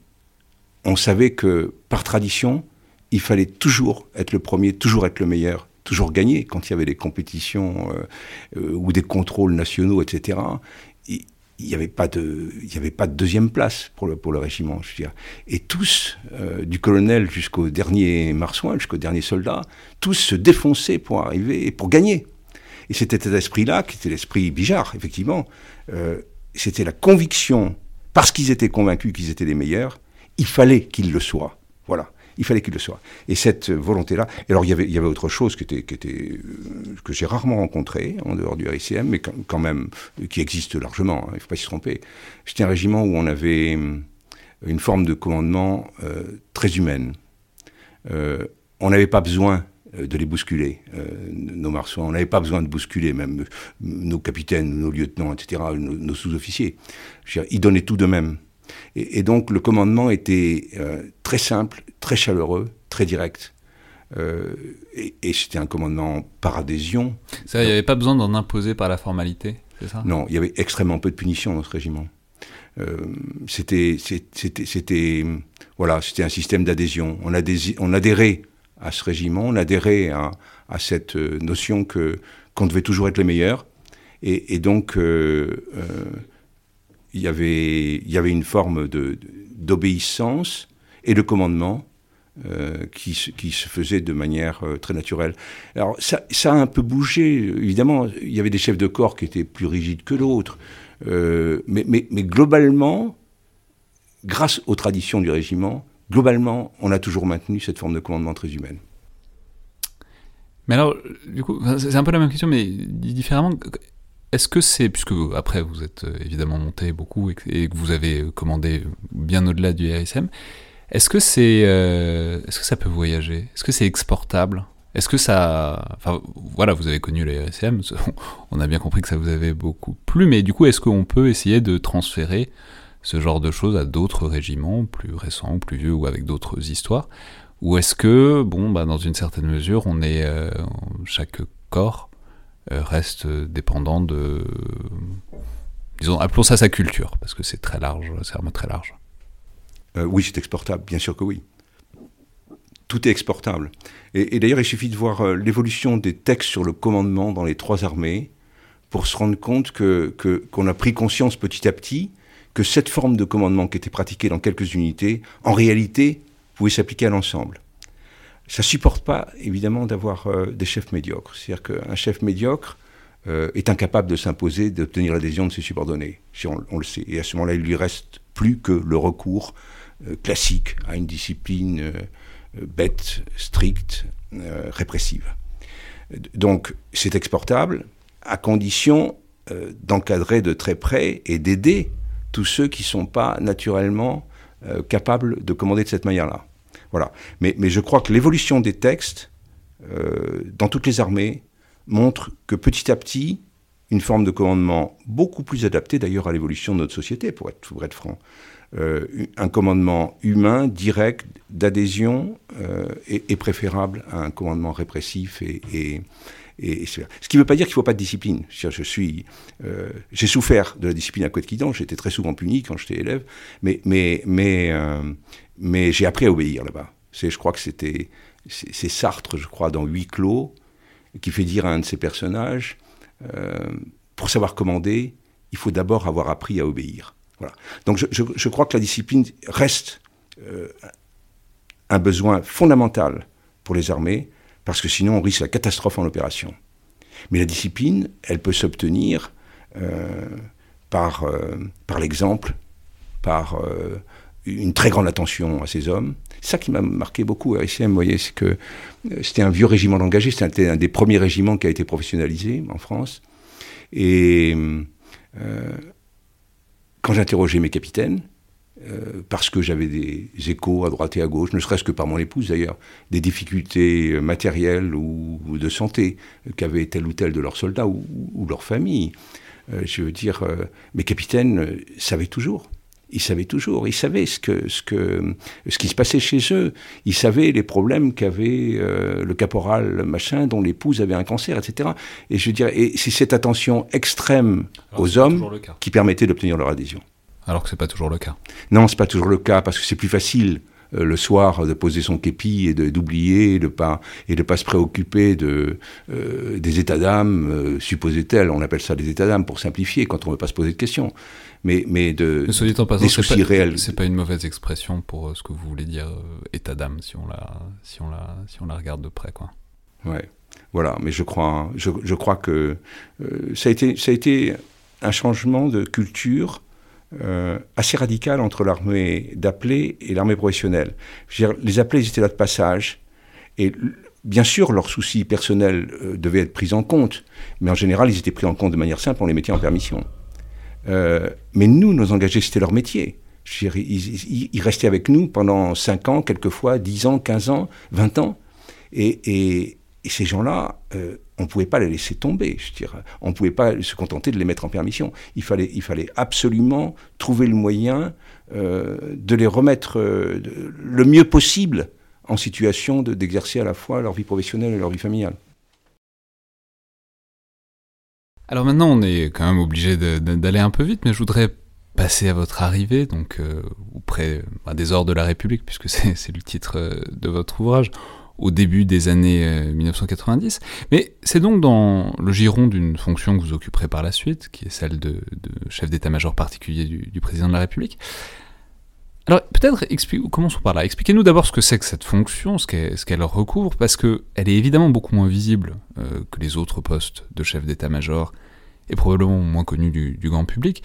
on savait que par tradition, il fallait toujours être le premier, toujours être le meilleur, toujours gagner quand il y avait des compétitions euh, euh, ou des contrôles nationaux, etc. Il n'y avait, pas de, avait pas de deuxième place pour le, pour le régiment. Je veux dire. Et tous, euh, du colonel jusqu'au dernier marsouin, jusqu'au dernier soldat, tous se défonçaient pour arriver et pour gagner. Et c'était cet esprit-là, qui était l'esprit Bijard, effectivement, c'était la conviction, parce qu'ils étaient convaincus qu'ils étaient les meilleurs, il fallait qu'ils le soient. Voilà. Il fallait qu'il le soit. Et cette volonté-là. alors, il y avait, il y avait autre chose qui était, qui était, euh, que j'ai rarement rencontré en dehors du RICM, mais quand, même, qui existe largement, hein, il ne faut pas s'y tromper. C'était un régiment où on avait euh, une forme de commandement euh, très humaine. on n'avait pas besoin de les bousculer, nos marsouins. On n'avait pas besoin de bousculer même nos capitaines, nos lieutenants, etc., nos, sous-officiers. Ils donnaient tout d'eux-mêmes. Et, donc le commandement était euh, très simple, très chaleureux, très direct. Euh, et, c'était un commandement par adhésion. Ça, il n'y avait pas besoin d'en imposer par la formalité, c'est ça? Non, il y avait extrêmement peu de punitions dans ce régiment. Euh, c'était, c'était, voilà, c'était un système d'adhésion. On, on adhérait à ce régiment, on adhérait à, à cette notion que qu'on devait toujours être les meilleurs. Et, et donc, il y avait, il y avait une forme d'obéissance et de commandement euh, qui, qui, se faisait de manière euh, très naturelle. Alors ça, ça, a un peu bougé, évidemment, il y avait des chefs de corps qui étaient plus rigides que d'autres, euh, mais, mais, mais, globalement, grâce aux traditions du régiment, globalement, on a toujours maintenu cette forme de commandement très humaine. Mais alors, du coup, c'est un peu la même question, mais différemment. Est-ce que c'est, puisque après vous êtes euh, évidemment monté beaucoup et, que vous avez commandé bien au-delà du RSM, est-ce que c'est, euh, est-ce que ça peut voyager? Est-ce que c'est exportable? Est-ce que ça, enfin voilà, vous avez connu les RSM, on a bien compris que ça vous avait beaucoup plu, mais du coup, est-ce qu'on peut essayer de transférer ce genre de choses à d'autres régiments plus récents, plus vieux ou avec d'autres histoires? Ou est-ce que, bon, bah, dans une certaine mesure, on est euh, chaque corps euh, reste dépendant de, disons, appelons ça sa culture, parce que c'est très large, c'est vraiment très large. Euh, oui, c'est exportable, bien sûr que oui. Tout est exportable. Et, d'ailleurs, il suffit de voir euh, l'évolution des textes sur le commandement dans les trois armées pour se rendre compte que qu'on a pris conscience petit à petit que cette forme de commandement qui était pratiquée dans quelques unités, en réalité, pouvait s'appliquer à l'ensemble ça supporte pas, évidemment, d'avoir euh, des chefs médiocres. C'est-à-dire qu'un chef médiocre euh, est incapable de s'imposer, d'obtenir l'adhésion de ses subordonnés, si on, le sait. Et à ce moment-là, il lui reste plus que le recours euh, classique à une discipline bête, stricte, répressive. Donc, c'est exportable à condition d'encadrer de très près et d'aider tous ceux qui ne sont pas naturellement capables de commander de cette manière-là. Voilà. Mais, je crois que l'évolution des textes euh, dans toutes les armées montre que petit à petit, une forme de commandement beaucoup plus adaptée d'ailleurs à l'évolution de notre société, pour être, pour être franc, euh, un commandement humain, direct, d'adhésion, euh, est, préférable à un commandement répressif et, et, ce qui ne veut pas dire qu'il ne faut pas de discipline. Je j'ai souffert de la discipline à Couette-Quidan, j'étais très souvent puni quand j'étais élève, mais mais j'ai appris à obéir là-bas. Je crois que c'était, c'est Sartre, je crois, dans Huit clos, qui fait dire à un de ses personnages, euh, pour savoir commander, il faut d'abord avoir appris à obéir. Voilà. Donc je, je, crois que la discipline reste euh, un besoin fondamental pour les armées, parce que sinon on risque la catastrophe en opération. Mais la discipline, elle peut s'obtenir euh, par, par l'exemple, par une très grande attention à ces hommes. C'est ça qui m'a marqué beaucoup à RICM, vous voyez, c'est que euh, c'était un vieux régiment d'engagés, c'était un des premiers régiments qui a été professionnalisé en France. Et euh, quand j'interrogeais mes capitaines, euh, parce que j'avais des échos à droite et à gauche, ne serait-ce que par mon épouse d'ailleurs, des difficultés matérielles ou, de santé qu'avaient tel ou tel de leurs soldats ou, ou leur famille. je veux dire, mes capitaines savaient toujours ils savaient toujours, ils savaient ce, que, ce, que, ce qui se passait chez eux, ils savaient les problèmes qu'avait euh, le caporal machin, dont l'épouse avait un cancer, etc. Et je veux dire, et c'est cette attention extrême aux hommes qui permettait d'obtenir leur adhésion. Alors que c'est pas toujours le cas. Non, c'est pas toujours le cas parce que c'est plus facile le soir de poser son képi et d'oublier, de, pas et de pas se préoccuper de des états d'âme, supposait-elle. On appelle ça des états d'âme pour simplifier quand on ne veut pas se poser de questions mais, mais de mais en passant, des soucis réels. C'est pas une mauvaise expression pour ce que vous voulez dire état d'âme si on la si on la si on la regarde de près quoi. Ouais. Voilà, mais je crois, je, je crois que euh, ça, a été, ça a été un changement de culture euh, assez radical entre l'armée d'appelés et l'armée professionnelle. Les appelés, étaient là de passage, et bien sûr, leurs soucis personnels euh, devaient être pris en compte, mais en général, ils étaient pris en compte de manière simple, on les mettait en permission. mais nous, nos engagés, c'était leur métier. Ils, restaient avec nous pendant 5 ans, quelquefois 10 ans, 15 ans, 20 ans. Et, et ces gens-là, euh, on ne pouvait pas les laisser tomber, je dirais. On ne pouvait pas se contenter de les mettre en permission. Il fallait, absolument trouver le moyen euh, de les remettre euh, le mieux possible en situation d'exercer à la fois leur vie professionnelle et leur vie familiale. Alors maintenant, on est quand même obligé d'aller un peu vite, mais je voudrais passer à votre arrivée, donc auprès bah, des ordres de la République, puisque c'est le titre de votre ouvrage au début des années 1990. Euh, Mais c'est donc dans le giron d'une fonction que vous occuperez par la suite, qui est celle de, chef d'état-major particulier du, président de la République. Alors peut-être, commençons par là. Expliquez-nous d'abord ce que c'est que cette fonction, ce qu'elle recouvre, parce qu'elle est évidemment beaucoup moins visible euh, que les autres postes de chef d'état-major, et probablement moins connue du, du grand public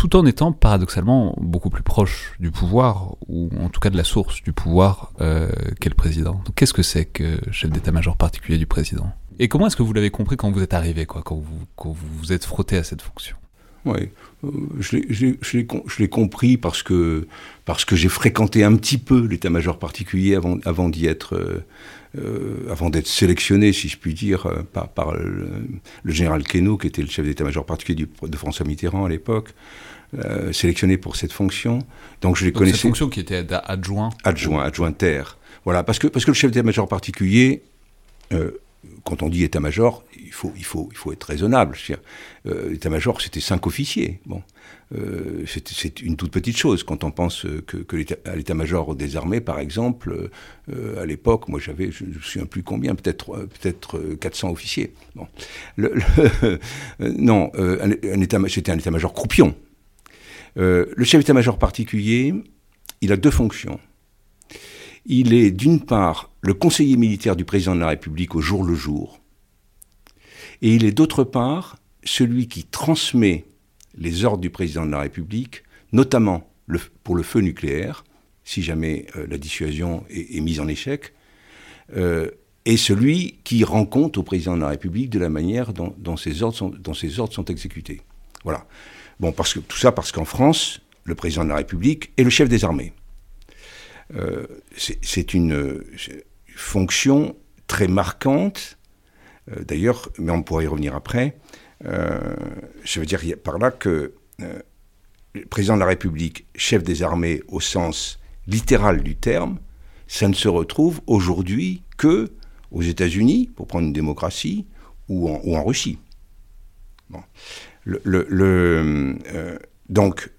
tout en étant paradoxalement beaucoup plus proche du pouvoir, ou en tout cas de la source du pouvoir euh, qu'est le président. Qu'est-ce que c'est que chef d'état-major particulier du président? Et comment est-ce que vous l'avez compris quand vous êtes arrivé, quoi, quand vous vous, êtes frotté à cette fonction? Oui, euh, je l'ai compris parce que, parce que j'ai fréquenté un petit peu l'état-major particulier avant, avant d'y être... Euh, avant d'être sélectionné, si je puis dire, par, par le, général Queneau, qui était le chef d'état-major particulier de François Mitterrand à l'époque. Euh, sélectionné pour cette fonction. Donc je les connaissais. Cette fonction qui était adjoint. Adjoint, adjointaire. Voilà, parce que parce que le chef d'état-major particulier. Euh, quand on dit état-major, il faut, il, faut, il faut être raisonnable. Euh, l'état-major, c'était cinq officiers. Bon, euh, c'est une toute petite chose quand on pense que, que l'état-major des armées, par exemple, à l'époque, moi j'avais, je ne me souviens plus combien, peut-être peut-être 400 officiers. Bon, le, non, c'était un état-major croupion. Euh, le chef d'état-major particulier, il a deux fonctions. Il est d'une part le conseiller militaire du président de la République au jour le jour, et il est d'autre part celui qui transmet les ordres du président de la République, notamment pour le feu nucléaire, si jamais euh, la dissuasion est, mise en échec, euh, et celui qui rend compte au président de la République de la manière dont, dont, ces, ordres sont, ordres sont exécutés. Voilà. Bon, parce que, tout ça parce qu'en France, le président de la République est le chef des armées. Euh, c'est une fonction très marquante, euh, d'ailleurs, mais on pourrait y revenir après. Euh, je veux dire par là que le président de la République, chef des armées au sens littéral du terme, ça ne se retrouve aujourd'hui que aux États-Unis, pour prendre une démocratie, ou en, ou en Russie. Bon le, euh, donc,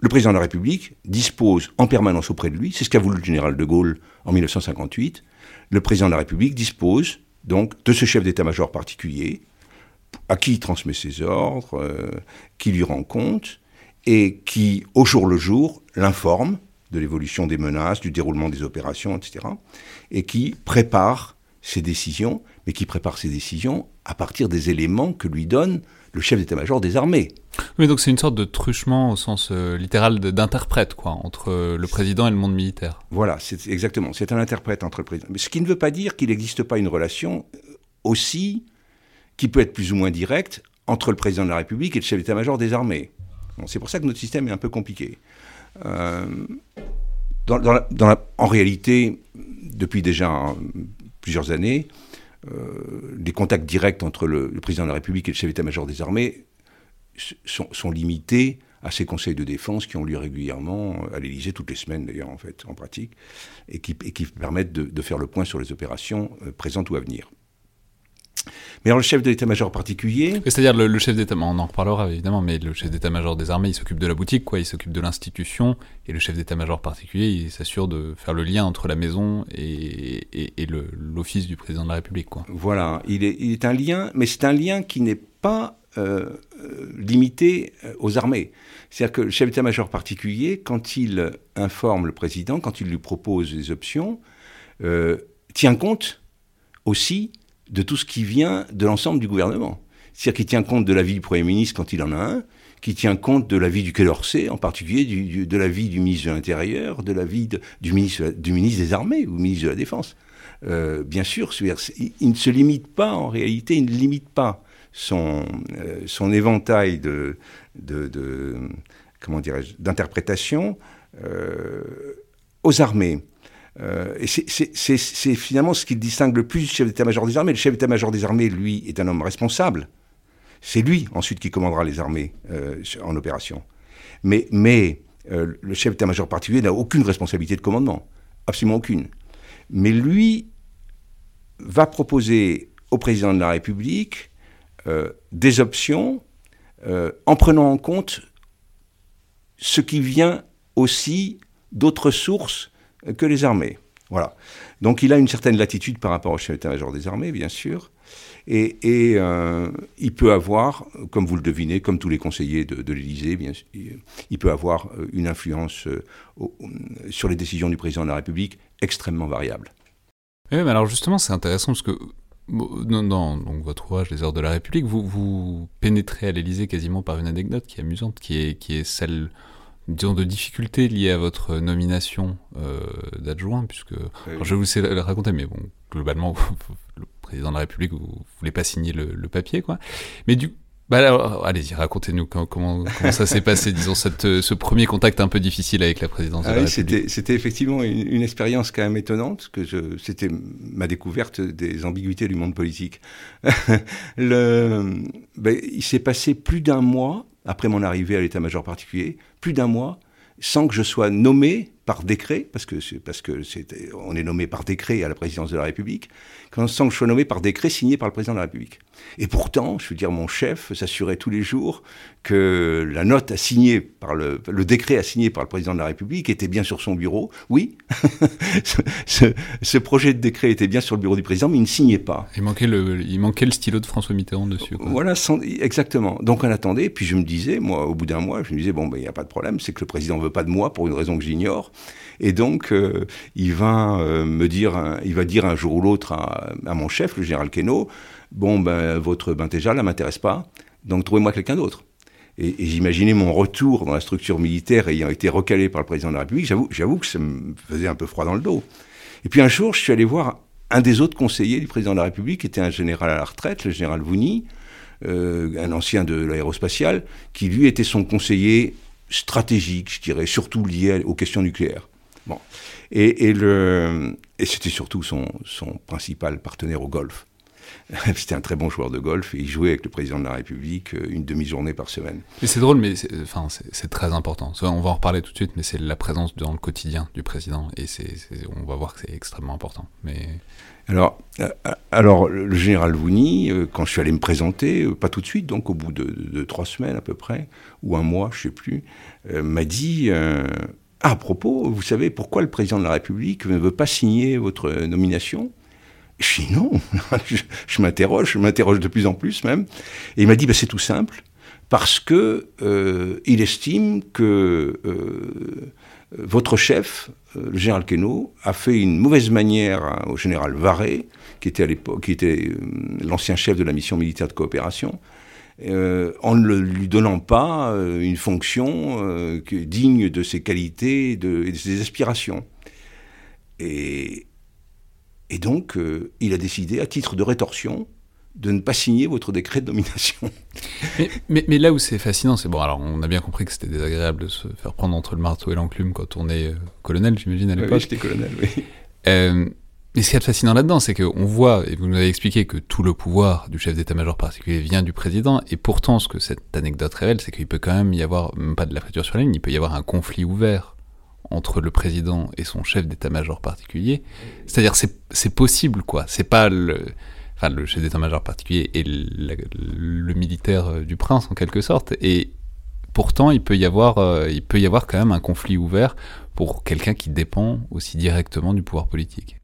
le président de la République dispose en permanence auprès de lui, c'est ce qu'a voulu le général de Gaulle en 1958, le président de la République dispose donc de ce chef d'état-major particulier, à qui il transmet ses ordres, euh, qui lui rend compte, et qui, au jour le jour, l'informe de l'évolution des menaces, du déroulement des opérations, etc., et qui prépare ses décisions, mais qui prépare ses décisions à partir des éléments que lui donne le chef d'état-major des armées. Oui, donc c'est une sorte de truchement au sens euh, littéral d'interprète, quoi, entre euh, le président et le monde militaire. Voilà, c'est exactement. C'est un interprète entre le président. Mais ce qui ne veut pas dire qu'il n'existe pas une relation euh, aussi, qui peut être plus ou moins directe, entre le président de la République et le chef d'état-major des armées. Bon, c'est pour ça que notre système est un peu compliqué. en réalité, depuis déjà plusieurs années, euh, les contacts directs entre le, président de la République et le chef d'état-major des armées sont, limités à ces conseils de défense qui ont lieu régulièrement à l'Élysée, toutes les semaines d'ailleurs en fait, en pratique, et qui, permettent de, faire le point sur les opérations euh, présentes ou à venir. Mais alors le chef de l'état-major particulier... C'est-à-dire le, chef d'état, on en reparlera évidemment, mais le chef d'état-major des armées, il s'occupe de la boutique, quoi, il s'occupe de l'institution, et le chef d'état-major particulier, il s'assure de faire le lien entre la maison et, et, l'office du président de la République. Quoi. Voilà, il est, il est un lien, mais c'est un lien qui n'est pas euh, limité euh, aux armées. C'est-à-dire que le chef d'état-major particulier, quand il informe le président, quand il lui propose des options, euh, tient compte aussi de tout ce qui vient de l'ensemble du gouvernement. C'est-à-dire qu'il tient compte de l'avis du Premier ministre quand il en a un, qui tient compte de l'avis du Quai d'Orsay, en particulier du, de l'avis du ministre de l'Intérieur, de l'avis du, ministre, du ministre des Armées ou du ministre de la Défense. Euh, bien sûr, il ne se limite pas, en réalité, il ne limite pas son, euh, son éventail de, de, comment dirais-je, d'interprétation euh, aux armées. Euh, et c'est finalement ce qui distingue le plus du chef d'état-major des armées. Le chef d'état-major des armées, lui, est un homme responsable. C'est lui, ensuite, qui commandera les armées euh, en opération. Mais, euh, le chef d'état-major particulier n'a aucune responsabilité de commandement. Absolument aucune. Mais lui va proposer au président de la République des options en prenant en compte ce qui vient aussi d'autres sources que les armées. Voilà. Donc il a une certaine latitude par rapport au chef d'état-major des armées, bien sûr. Et, euh, il peut avoir, comme vous le devinez, comme tous les conseillers de, l'Élysée, bien il peut avoir euh, une influence euh, sur les décisions du président de la République extrêmement variable. Oui, mais alors justement, c'est intéressant parce que dans, donc votre ouvrage Les Heures de la République, vous, pénétrez à l'Élysée quasiment par une anecdote qui est amusante, qui est celle disons, de difficultés liées à votre nomination euh, d'adjoint, puisque je vais vous le raconter, mais bon, globalement, le président de la République, vous, ne voulez pas signer le, papier, quoi. Mais du bah allez-y, racontez-nous comment, comment, ça s'est passé, disons, cette, ce premier contact un peu difficile avec la présidence de la ah République. C'était effectivement une, expérience quand même étonnante, que c'était ma découverte des ambiguïtés du monde politique. le, ben, il s'est passé plus d'un mois après mon arrivée à l'état-major particulier, plus d'un mois, sans que je sois nommé par décret, parce que parce que on est nommé par décret à la présidence de la République, sans que je sois nommé par décret signé par le président de la République. Et pourtant, je veux dire, mon chef s'assurait tous les jours que la note assignée par le, le décret assigné par le président de la République était bien sur son bureau. Oui, ce, projet de décret était bien sur le bureau du président, mais il ne signait pas. Il manquait le, il manquait le stylo de François Mitterrand dessus. Voilà, exactement. Donc on attendait, puis je me disais, moi, au bout d'un mois, je me disais, bon, ben, il n'y a pas de problème, c'est que le président ne veut pas de moi pour une raison que j'ignore. Et donc, euh, il va euh, me dire, il va dire un jour ou l'autre à, mon chef, le général Queneau, bon, ben, votre Bintéja, là, m'intéresse pas, donc trouvez-moi quelqu'un d'autre. Et, j'imaginais mon retour dans la structure militaire ayant été recalé par le président de la République, j'avoue que ça me faisait un peu froid dans le dos. Et puis un jour, je suis allé voir un des autres conseillers du président de la République, qui était un général à la retraite, le général Vouni, euh, un ancien de l'aérospatiale, qui lui était son conseiller stratégique, je dirais, surtout lié aux questions nucléaires. Bon. Et, c'était surtout son, principal partenaire au golf. C'était un très bon joueur de golf et il jouait avec le président de la République euh, une demi-journée par semaine. Mais c'est drôle, mais c'est, enfin, c'est, très important. On va en reparler tout de suite, mais c'est la présence dans le quotidien du président et c'est, on va voir que c'est extrêmement important. Mais... Alors, euh, alors, le général Vouni, euh, quand je suis allé me présenter, pas tout de suite, donc au bout de, trois semaines à peu près, ou un mois, je ne sais plus, m'a dit à propos, vous savez pourquoi le président de la République ne veut pas signer votre nomination? Je dis non, je, m'interroge, je m'interroge de plus en plus même. Et il m'a dit, bah, c'est tout simple, parce que euh, il estime que euh, votre chef, euh, le général Queneau, a fait une mauvaise manière hein, au général Varé, qui était à l'époque, qui était l'ancien chef de la mission militaire de coopération, euh, en ne lui donnant pas euh, une fonction euh, digne de ses qualités et de, ses aspirations. Et, et donc, il a décidé, à titre de rétorsion, de ne pas signer votre décret de nomination. mais, mais, là où c'est fascinant, c'est bon, alors on a bien compris que c'était désagréable de se faire prendre entre le marteau et l'enclume quand on est colonel, j'imagine, à l'époque. Oui, j'étais colonel, oui. Mais ce qui est fascinant là-dedans, c'est qu'on voit, et vous nous avez expliqué que tout le pouvoir du chef d'état-major particulier vient du président, et pourtant ce que cette anecdote révèle, c'est qu'il peut quand même y avoir, même pas de la friture sur la ligne, il peut y avoir un conflit ouvert entre le président et son chef d'état-major particulier. C'est-à-dire, c'est possible, quoi. C'est pas le. chef d'état-major particulier et le, militaire du prince en quelque sorte. Et pourtant, il peut y avoir, il peut y avoir quand même un conflit ouvert pour quelqu'un qui dépend aussi directement du pouvoir politique.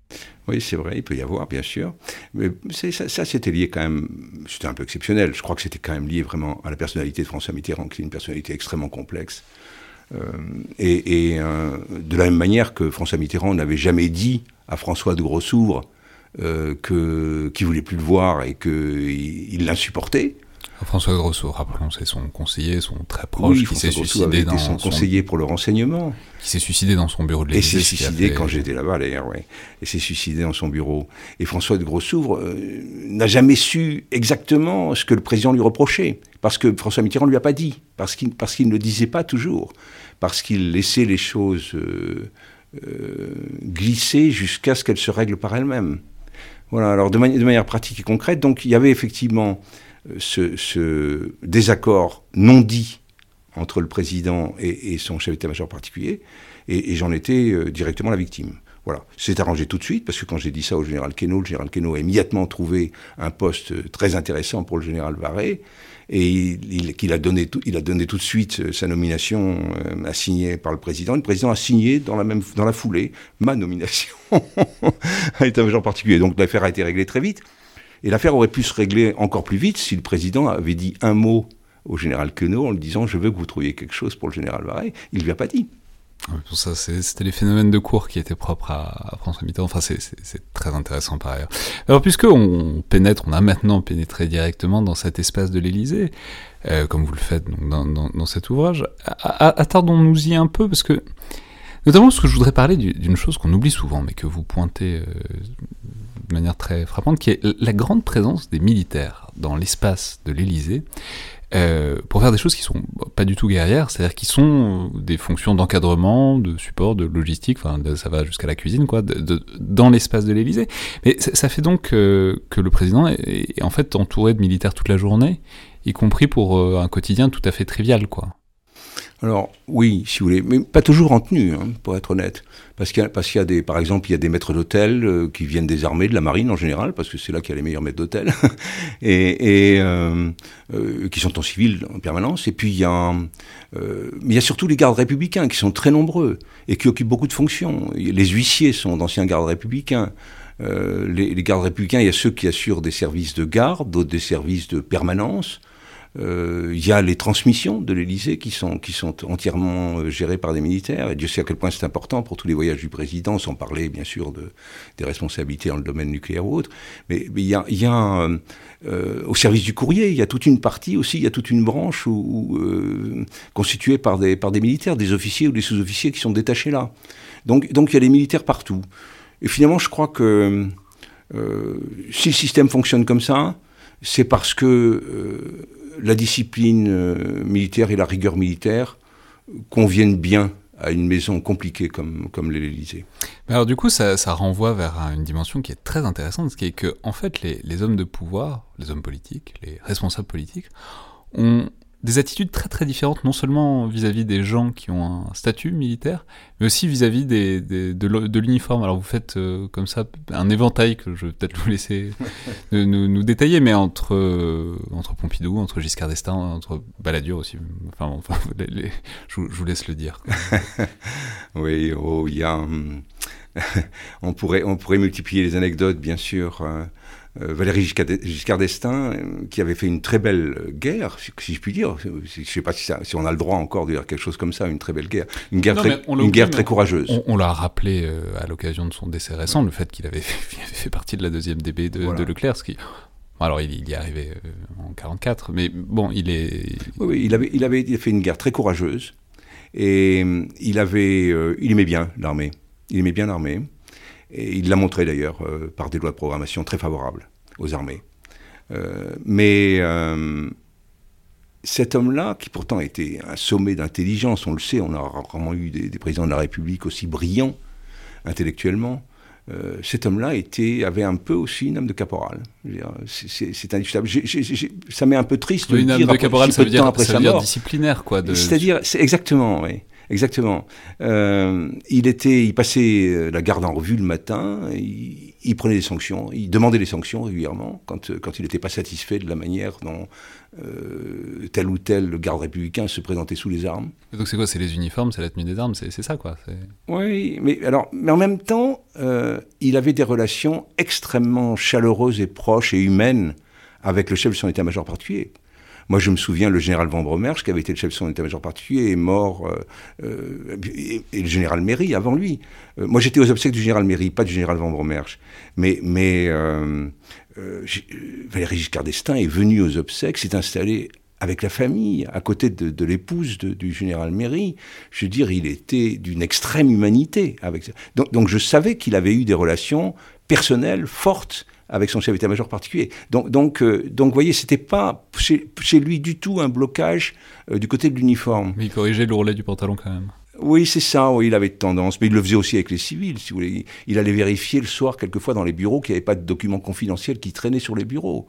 Oui, c'est vrai, il peut y avoir, bien sûr. Mais ça c'était lié quand même, c'était un peu exceptionnel. Je crois que c'était quand même lié vraiment à la personnalité de François Mitterrand, qui est une personnalité extrêmement complexe. Euh, et, euh, de la même manière que François Mitterrand n'avait jamais dit à François de Grossouvre euh, qu'il ne voulait plus le voir et qu'il l'insupportait, François Grosso, rappelons, c'est son conseiller, son très proche, qui s'est suicidé dans son conseiller pour le renseignement. Qui s'est suicidé dans son bureau de l'Élysée. Et s'est suicidé quand j'étais là-bas, d'ailleurs, oui. Et s'est suicidé dans son bureau. Et François de Grossouvre euh, n'a jamais su exactement ce que le président lui reprochait. Parce que François Mitterrand ne lui a pas dit. Parce qu'il parce qu'il ne le disait pas toujours. Parce qu'il laissait les choses euh, euh, glisser jusqu'à ce qu'elles se règlent par elles-mêmes. Voilà, alors de, de, manière pratique et concrète, donc il y avait effectivement ce, désaccord non dit entre le président et, son chef d'état-major particulier, et, j'en étais euh, directement la victime. Voilà. C'est arrangé tout de suite, parce que quand j'ai dit ça au général Queneau, le général Queneau a immédiatement trouvé un poste euh, très intéressant pour le général Varé, et il, a donné tout, il a donné tout de suite euh, sa nomination assignée par le président. Le président a signé dans la, même, dans la foulée ma nomination à l'état-major particulier. Donc l'affaire a été réglée très vite. Et l'affaire aurait pu se régler encore plus vite si le président avait dit un mot au général Queneau en lui disant Je veux que vous trouviez quelque chose pour le général Varey. Il ne lui a pas dit. Pour ça, c'était les phénomènes de cours qui étaient propres à, François Mitterrand. Enfin, c'est très intéressant par ailleurs. Alors, puisque on pénètre, on a maintenant pénétré directement dans cet espace de l'Élysée, euh, comme vous le faites dans, cet ouvrage, attardons-nous-y un peu, parce que, notamment, parce que je voudrais parler d'une chose qu'on oublie souvent, mais que vous pointez euh, de manière très frappante, qui est la grande présence des militaires dans l'espace de l'Élysée. Euh, pour faire des choses qui sont pas du tout guerrières, c'est-à-dire qui sont des fonctions d'encadrement, de support, de logistique, enfin ça va jusqu'à la cuisine, quoi, dans l'espace de l'Élysée. Mais ça, fait donc euh, que le président est, en fait entouré de militaires toute la journée, y compris pour euh, un quotidien tout à fait trivial, quoi. Alors oui, si vous voulez, mais pas toujours en tenue, hein, pour être honnête. Parce qu'il y, y a des, par exemple, il y a des maîtres d'hôtel euh, qui viennent des armées, de la marine en général, parce que c'est là qu'il y a les meilleurs maîtres d'hôtel, et, euh, euh, qui sont en civil en permanence. Et puis il y a, surtout les gardes républicains qui sont très nombreux et qui occupent beaucoup de fonctions. Les huissiers sont d'anciens gardes républicains. Les, gardes républicains, il y a ceux qui assurent des services de garde, d'autres des services de permanence. Euh, il y a les transmissions de l'Élysée qui sont, qui sont entièrement euh, gérées par des militaires. Et Dieu sait à quel point c'est important pour tous les voyages du président, sans parler bien sûr de, des responsabilités dans le domaine nucléaire ou autre. Mais, il y a, euh, au service du courrier, il y a toute une partie aussi, il y a toute une branche constituée par des, par des militaires, des officiers ou des sous-officiers qui sont détachés là. Donc, donc il y a des militaires partout. Et finalement, je crois que si le système fonctionne comme ça, c'est parce que la discipline euh, militaire et la rigueur militaire conviennent bien à une maison compliquée comme, comme l'Élysée. Alors du coup, ça, renvoie vers une dimension qui est très intéressante, ce qui est que, en fait, les, les hommes de pouvoir, les hommes politiques, les responsables politiques, ont des attitudes très très différentes, non seulement vis-à-vis des gens qui ont un statut militaire, mais aussi vis-à-vis des, de, l'uniforme. Alors vous faites euh, comme ça un éventail que je vais peut-être vous laisser nous, nous, détailler, mais entre, euh, entre Pompidou, entre Giscard d'Estaing, entre Balladur aussi. Enfin, enfin je, vous laisse le dire. oui, oh, il y a... Hum, on, pourrait, on pourrait multiplier les anecdotes, bien sûr. Hein. Euh, Valéry Giscard d'Estaing, euh, qui avait fait une très belle guerre, si je puis dire. Je ne sais pas si, si, on a le droit encore de dire quelque chose comme ça, une très belle guerre. Une guerre, très, une guerre très courageeuse. On, l'a rappelé euh, à l'occasion de son décès récent, le fait qu'il avait, fait partie de la deuxième DB de, Leclerc, ce qui... Alors, il, y est arrivé en 44, mais bon, il est... Oui, oui il, avait, il avait fait une guerre très courageuse, et il, avait, il aimait bien l'armée. Il aimait bien l'armée. Et il l'a montré d'ailleurs euh, par des lois de programmation très favorables aux armées. Euh, mais euh, cet homme-là, qui pourtant était un sommet d'intelligence, on le sait, on a rarement eu des, présidents de la République aussi brillants intellectuellement, cet homme-là avait un peu aussi une âme de caporal. C'est indiscutable. ça m'est un peu triste de une âme de caporal, ça veut dire, ça veut dire disciplinaire, quoi. C'est-à-dire, exactement, oui. Exactement. Euh, il était, il passait euh, la garde en revue le matin. Il, il prenait des sanctions, il demandait des sanctions régulièrement quand, quand il n'était pas satisfait de la manière dont euh, tel ou tel garde républicain se présentait sous les armes. donc c'est quoi? C'est les uniformes, c'est la tenue des armes, c'est ça quoi Oui, mais, alors, mais en même temps, euh, il avait des relations extrêmement chaleureuses et proches et humaines avec le chef de son état-major particulier. Moi, je me souviens, le général Van Bromersch, qui avait été le chef de son état-major particulier, est mort, euh, euh, et, le général Méry avant lui. Euh, moi, j'étais aux obsèques du général Méry, pas du général Van Bromersch. Mais, mais Valéry Giscard d'Estaing est venu aux obsèques, s'est installé avec la famille, à côté de, l'épouse du général Méry. Je veux dire, il était d'une extrême humanité. Avec... Donc, donc je savais qu'il avait eu des relations personnelles fortes avec son chef d'état-major particulier. Donc, donc, euh, donc, voyez, c'était pas chez, lui du tout un blocage euh, du côté de l'uniforme. Mais il corrigeait l'ourlet du pantalon quand même. Oui, c'est ça, oui, il avait tendance, mais il le faisait aussi avec les civils, si vous voulez. Il allait vérifier le soir, quelquefois, dans les bureaux, qu'il n'y avait pas de documents confidentiels qui traînaient sur les bureaux.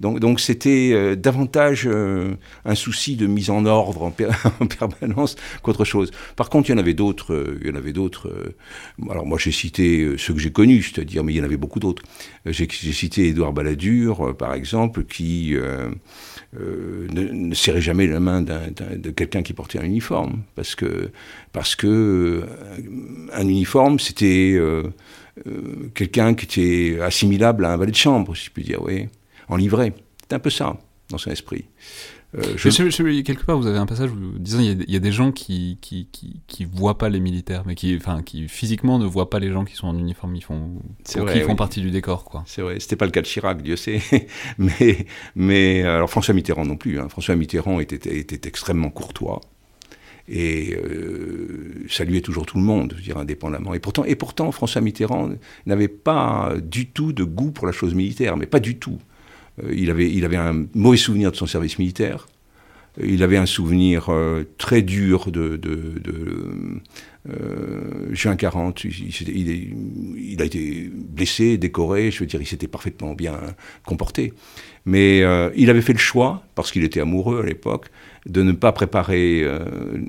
Donc, c'était euh, davantage euh, un souci de mise en ordre en, permanence qu'autre chose. Par contre, il y en avait d'autres. Euh, il y en avait d'autres. alors, moi, j'ai cité ceux que j'ai connus, c'est-à-dire, mais il y en avait beaucoup d'autres. J'ai cité Édouard Balladur, par exemple, qui euh, ne, serrait jamais la main de quelqu'un qui portait un uniforme, parce que, parce que euh, un uniforme, c'était euh, quelqu'un qui était assimilable à un valet de chambre, si je puis dire, oui, en livret. C'est un peu ça, dans son esprit. Euh, je... quelque part, vous avez un passage où disant il y, a des gens qui qui, qui, voient pas les militaires, mais qui, enfin, qui physiquement ne voient pas les gens qui sont en uniforme, ils font, vrai, font partie du décor, quoi. C'est vrai. C'était pas le cas de Chirac, Dieu sait, mais mais alors François Mitterrand non plus. Hein. François Mitterrand était, était extrêmement courtois et euh, saluait toujours tout le monde, je veux dire, indépendamment. Et pourtant, et pourtant, François Mitterrand n'avait pas du tout de goût pour la chose militaire, mais pas du tout. Euh, il, avait, il avait un mauvais souvenir de son service militaire. Il avait un souvenir euh, très dur de, euh, juin 40. Il, a été blessé, décoré. Je veux dire, il s'était parfaitement bien comporté. Mais il avait fait le choix, parce qu'il était amoureux à l'époque, de ne pas préparer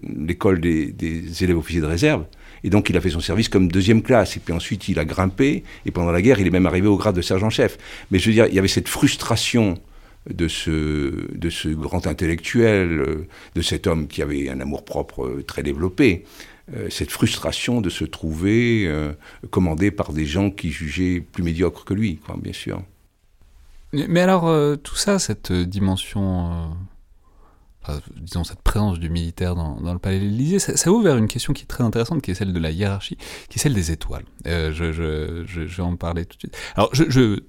l'école des, élèves officiers de réserve. Et donc il a fait son service comme deuxième classe. Et puis ensuite il a grimpé. Et pendant la guerre, il est même arrivé au grade de sergent-chef. Mais je veux dire, il y avait cette frustration de ce, de ce grand intellectuel, de cet homme qui avait un amour-propre euh, très développé. Euh, cette frustration de se trouver euh, commandé par des gens qui jugeaient plus médiocres que lui, bien sûr. Mais alors, tout ça, cette dimension disons cette présence du militaire dans, le palais de l'Élysée, ça, ouvre vers une question qui est très intéressante, qui est celle de la hiérarchie, qui est celle des étoiles. Euh, je, vais en parler tout de suite. Alors, je, je,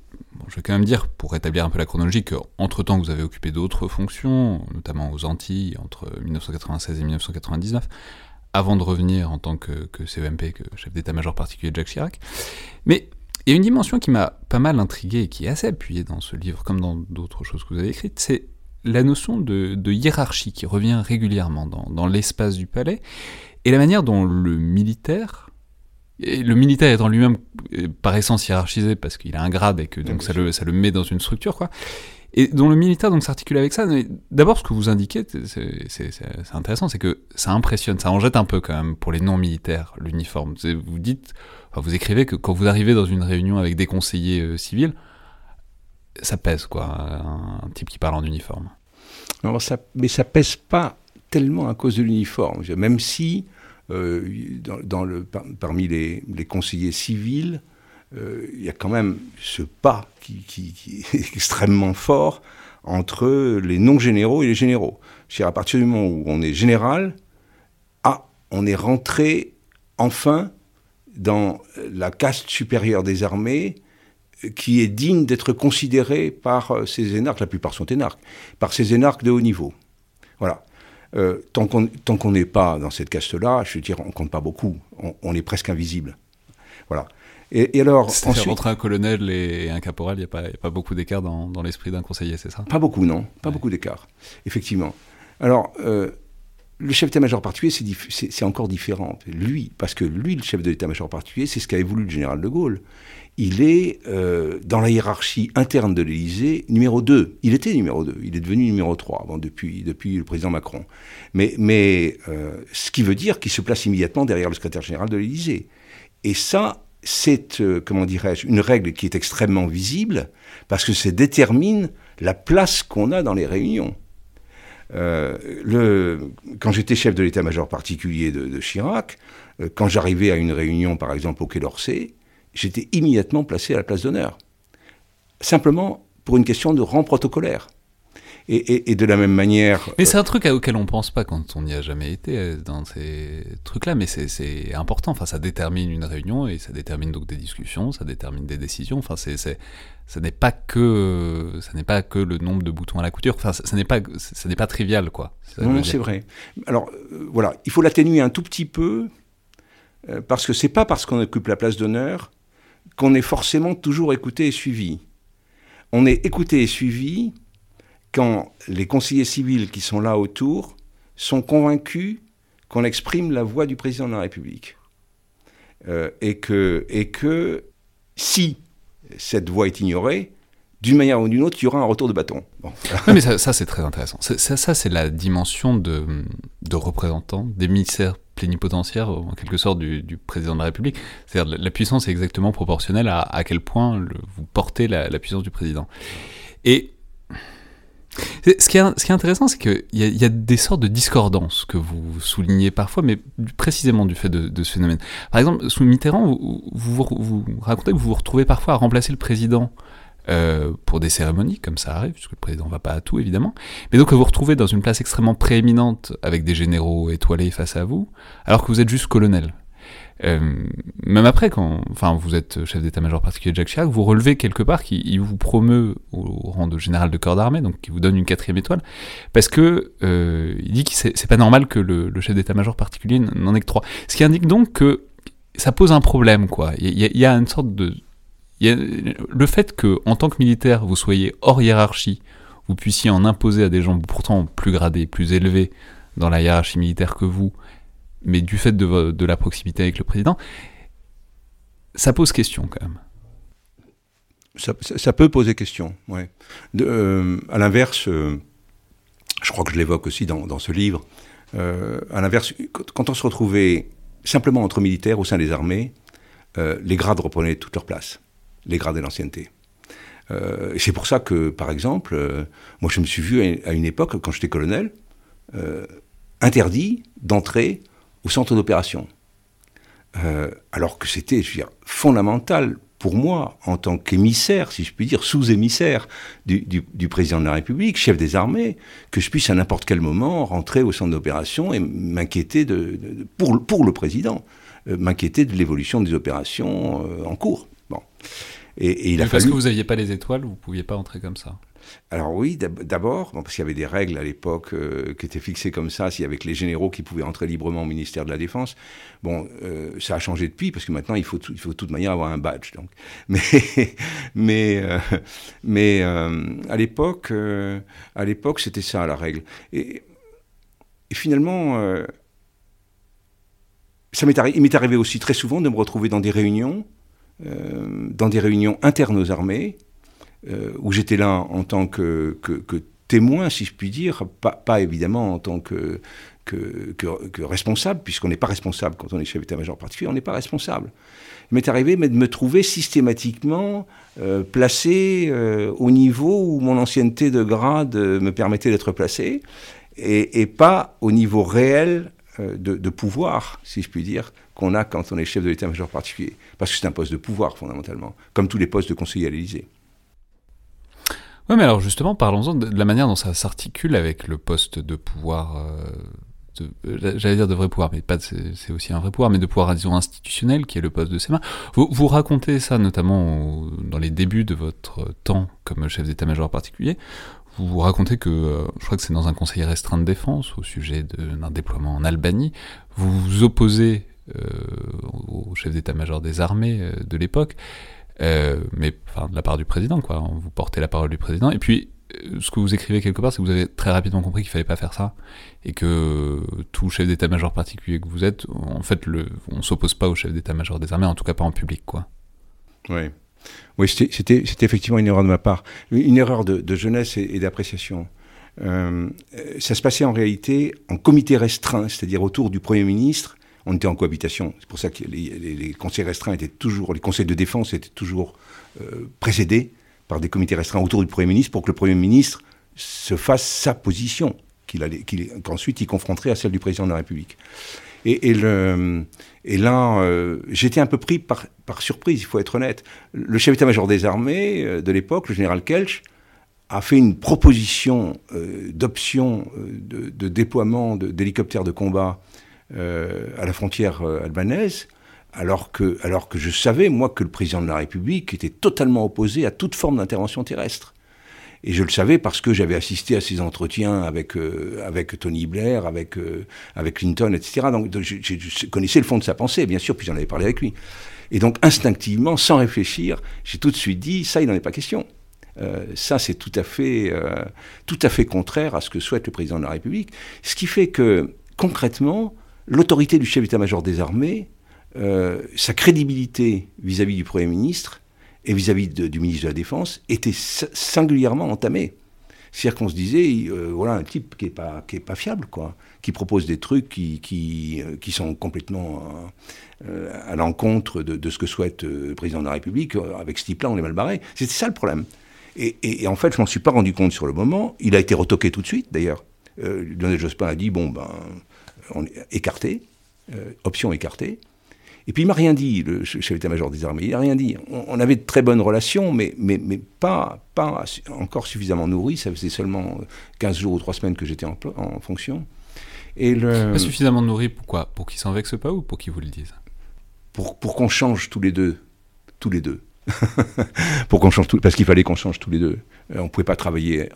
vais quand même dire, pour rétablir un peu la chronologie, qu'entre-temps, vous avez occupé d'autres fonctions, notamment aux Antilles, entre 1996 et 1999, avant de revenir en tant que, que CEMP, que chef d'état-major particulier de Jacques Chirac. Mais il y a une dimension qui m'a pas mal intrigué et qui est assez appuyée dans ce livre, comme dans d'autres choses que vous avez écrites, c'est la notion de, hiérarchie qui revient régulièrement dans, l'espace du palais, et la manière dont le militaire, et le militaire étant lui-même euh, par essence hiérarchisé parce qu'il a un grade et que donc ça le, ça le met dans une structure, quoi, et dont le militaire donc s'articule avec ça. D'abord, ce que vous indiquez, c'est intéressant, c'est que ça impressionne, ça en jette un peu quand même pour les non-militaires, l'uniforme. Vous dites, vous écrivez que quand vous arrivez dans une réunion avec des conseillers euh, civils, ça pèse, quoi, un, type qui parle en uniforme. Non, ça, mais ça pèse pas tellement à cause de l'uniforme. Même si, euh, dans, parmi les, conseillers civils, euh, il y a quand même ce pas qui, est extrêmement fort entre les non-généraux et les généraux. à partir du moment où on est général, ah, on est rentré enfin dans la caste supérieure des armées qui est digne d'être considéré par euh, ces énarques, la plupart sont énarques, par ces énarques de haut niveau. Voilà. Euh, tant qu'on n'est pas dans cette caste-là, je veux dire, on compte pas beaucoup. On, est presque invisible. Voilà. Et, alors, ensuite, entre un colonel et un caporal, il n'y a, pas beaucoup d'écart dans, l'esprit d'un conseiller, c'est ça? Pas beaucoup, non. Pas beaucoup d'écart, effectivement. Alors, euh, le chef d'état-major particulier, c'est encore différent. Lui, parce que lui, le chef de l'état-major particulier, c'est ce qu'avait voulu le général de Gaulle il est, euh, dans la hiérarchie interne de l'Élysée, numéro 2. Il était numéro 2, il est devenu numéro 3 depuis, le président Macron. Mais, euh, ce qui veut dire qu'il se place immédiatement derrière le secrétaire général de l'Élysée. Et ça, c'est, euh, comment dirais-je, une règle qui est extrêmement visible, parce que ça détermine la place qu'on a dans les réunions. Quand j'étais chef de l'état-major particulier de, Chirac, quand j'arrivais à une réunion, par exemple au Quai d'Orsay, j'étais immédiatement placé à la place d'honneur. Simplement pour une question de rang protocolaire. Et, de la même manière. Mais c'est un truc auquel on pense pas quand on n'y a jamais été euh, dans ces trucs-là, mais c'est important. Enfin, ça détermine une réunion et ça détermine donc des discussions, ça détermine des décisions. Enfin, c'est ça n'est pas que ça n'est pas que le nombre de boutons à la couture. Enfin, ça, n'est pas ça n'est pas trivial, quoi. Non, c'est vrai. Alors euh, voilà, il faut l'atténuer un tout petit peu euh, parce que c'est pas parce qu'on occupe la place d'honneur qu'on est forcément toujours écouté et suivi. On est écouté et suivi quand les conseillers civils qui sont là autour sont convaincus qu'on exprime la voix du président de la République. Euh, et, que, et que si cette voix est ignorée, d'une manière ou d'une autre, il y aura un retour de bâton. mais ça, c'est très intéressant. Ça, c'est la dimension de, de représentants, d'émissaires plénipotentiaires, en quelque sorte, du, président de la République. C'est-à-dire la puissance est exactement proportionnelle à, à quel point vous portez la, puissance du président. Et ce qui est, intéressant, c'est qu'il y, a des sortes de discordances que vous soulignez parfois, mais précisément du fait de, ce phénomène. Par exemple, sous Mitterrand, vous, vous, racontez que vous vous retrouvez parfois à remplacer le président euh, pour des cérémonies, comme ça arrive, puisque le président ne va pas à tout, évidemment. Mais donc, vous vous retrouvez dans une place extrêmement prééminente, avec des généraux étoilés face à vous, alors que vous êtes juste colonel. Euh, même après, quand enfin, vous êtes chef d'état-major particulier de Jacques Chirac, vous relevez quelque part qu'il vous promeut au, rang de général de corps d'armée, donc qui vous donne une quatrième étoile, parce que euh, il dit que c'est pas normal que le, chef d'état-major particulier n'en ait que trois. Ce qui indique donc que ça pose un problème, quoi. Il y, a une sorte de, le fait que, en tant que militaire, vous soyez hors hiérarchie, vous puissiez en imposer à des gens pourtant plus gradés, plus élevés dans la hiérarchie militaire que vous, mais du fait de, la proximité avec le président, ça pose question quand même. Ça, peut poser question, oui. Euh, à l'inverse, euh, je crois que je l'évoque aussi dans, ce livre, euh, à l'inverse, quand, on se retrouvait simplement entre militaires au sein des armées, les grades reprenaient toute leur place, les grades de l'ancienneté. et c'est pour ça que, par exemple, moi je me suis vu à une époque, quand j'étais colonel, interdit d'entrer au centre d'opération. Euh, alors que c'était fondamental pour moi, en tant qu'émissaire, si je puis dire, sous-émissaire du, président de la République, chef des armées, que je puisse à n'importe quel moment rentrer au centre d'opération et m'inquiéter pour, le président, euh, m'inquiéter de l'évolution des opérations euh, en cours. Bon. Et, il a parce que vous n'aviez pas les étoiles, vous ne pouviez pas entrer comme ça. Alors oui, d'abord, parce qu'il y avait des règles à l'époque euh, qui étaient fixées comme ça, s'il y avait que les généraux qui pouvaient entrer librement au ministère de la Défense. Bon, euh, ça a changé depuis, parce que maintenant, il faut, il faut de toute manière avoir un badge. Donc. Mais, mais, euh, mais à l'époque, à l'époque, c'était ça la règle. Et, finalement, ça m'est il m'est arrivé aussi très souvent de me retrouver dans des réunions, dans des réunions internes aux armées, euh, où j'étais là en tant que, témoin, si je puis dire, pas, évidemment en tant que, responsable, puisqu'on n'est pas responsable quand on est chef d'état-major particulier, on n'est pas responsable. Il m'est arrivé de me trouver systématiquement euh, placé euh, au niveau où mon ancienneté de grade me permettait d'être placé, et, pas au niveau réel de, pouvoir, si je puis dire, qu'on a quand on est chef de l'état-major particulier. Parce que c'est un poste de pouvoir, fondamentalement, comme tous les postes de conseiller à l'Élysée. Oui, mais alors justement, parlons-en de la manière dont ça s'articule avec le poste de pouvoir, euh, euh, j'allais dire de vrai pouvoir, mais pas c'est aussi un vrai pouvoir, mais de pouvoir, disons, institutionnel, qui est le poste de SEMA. Vous, vous racontez ça notamment dans les débuts de votre temps comme chef d'état-major particulier. Vous, vous racontez que, euh, je crois que c'est dans un conseil restreint de défense au sujet d'un déploiement en Albanie, vous vous opposez au chef d'état-major des armées de l'époque, euh, mais enfin, de la part du président, quoi. Vous portez la parole du président. Et puis, euh, ce que vous écrivez quelque part, c'est que vous avez très rapidement compris qu'il fallait pas faire ça, et que tout chef d'état-major particulier que vous êtes, en fait, le, on s'oppose pas au chef d'état-major des armées, en tout cas pas en public, quoi. Oui. Oui, c'était effectivement une erreur de ma part, une erreur de, jeunesse et, d'appréciation. Euh, ça se passait en réalité en comité restreint, c'est-à-dire autour du Premier ministre, on était en cohabitation. C'est pour ça que les, conseils restreints étaient toujours, les conseils de défense étaient toujours euh, précédés par des comités restreints autour du Premier ministre pour que le Premier ministre se fasse sa position, qu'ensuite il confronterait à celle du président de la République. Et, là, euh, j'étais un peu pris par, surprise, il faut être honnête. Le chef d'état-major des armées euh, de l'époque, le général Kelch, a fait une proposition d'option de, déploiement d'hélicoptères de, combat à la frontière albanaise, alors que, alors que je savais, moi, que le président de la République était totalement opposé à toute forme d'intervention terrestre. Et je le savais parce que j'avais assisté à ces entretiens avec, euh, avec Tony Blair, avec, euh, avec Clinton, etc. Donc, je, connaissais le fond de sa pensée, bien sûr, puis j'en avais parlé avec lui. Et donc, instinctivement, sans réfléchir, j'ai tout de suite dit, ça, il n'en est pas question. Euh, ça, c'est tout à tout à fait contraire à ce que souhaite le président de la République. Ce qui fait que, concrètement, l'autorité du chef d'état-major des armées, sa crédibilité vis à -vis du Premier ministre, et vis-à-vis du ministre de la Défense était singulièrement entamé. C'est-à-dire qu'on se disait, euh, voilà un type qui n'est pas, qui est pas fiable, quoi, qui propose des trucs qui, qui, euh, qui sont complètement euh, à l'encontre de, de, ce que souhaite le président de la République. Avec ce type-là, on est mal barré. C'était ça le problème. Et, et, en fait, je m'en suis pas rendu compte sur le moment. Il a été retoqué tout de suite, d'ailleurs. Lionel Jospin a dit, bon, ben, on est écarté, option écartée. Et puis il m'a rien dit, le chef d'état-major des armées, il n'a rien dit. On, avait de très bonnes relations, mais, mais, mais pas, pas encore suffisamment nourries. Ça faisait seulement 15 jours ou 3 semaines que j'étais en, en, fonction. Et le... Pas suffisamment nourri, pourquoi Pour qu'il s'en vexe pas ou pour qu'il vous le dise Pour, pour qu'on change tous les deux. Tous les deux. pour qu'on change tout, parce qu'il fallait qu'on change tous les deux. Euh, on ne pouvait pas travailler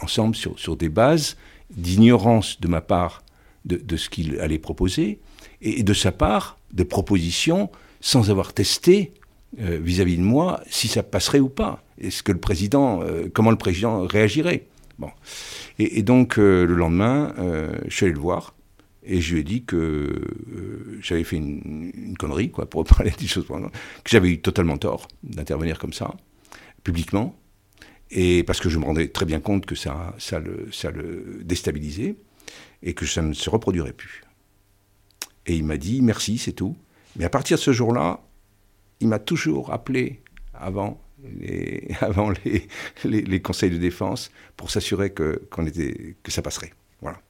ensemble sur, sur des bases d'ignorance de ma part de, ce qu'il allait proposer et de sa part des propositions sans avoir testé euh, vis-à-vis de moi si ça passerait ou pas. Est-ce que le président, euh, comment le président réagirait? Bon. Et, donc euh, le lendemain, je suis allé le voir et je lui ai dit que j'avais fait une, connerie, quoi, pour parler des choses, que j'avais eu totalement tort d'intervenir comme ça, publiquement, et parce que je me rendais très bien compte que ça, ça, le, ça le déstabilisait et que ça ne se reproduirait plus. Et il m'a dit merci, c'est tout. Mais à partir de ce jour-là, il m'a toujours appelé avant les, avant les, les, conseils de défense pour s'assurer que, était, que ça passerait. Voilà.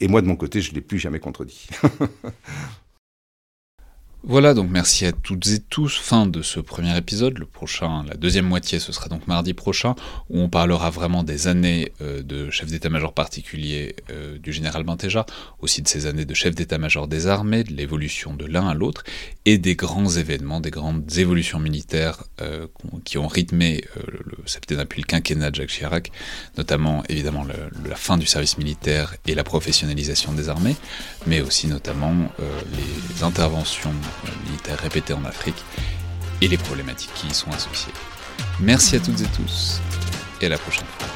Et moi, de mon côté, je ne l'ai plus jamais contredit. Voilà, donc merci à toutes et tous. Fin de ce premier épisode. Le prochain, la deuxième moitié, ce sera donc mardi prochain, où on parlera vraiment des années euh, de chef d'état-major particulier euh, du général Bentéja, aussi de ces années de chef d'état-major des armées, de l'évolution de l'un à l'autre, et des grands événements, des grandes évolutions militaires euh, qui ont rythmé le septennat puis le quinquennat de Jacques Chirac, notamment évidemment la fin du service militaire et la professionnalisation des armées, mais aussi notamment les interventions euh, militaires répétés en Afrique et les problématiques qui y sont associées. Merci à toutes et tous et à la prochaine fois.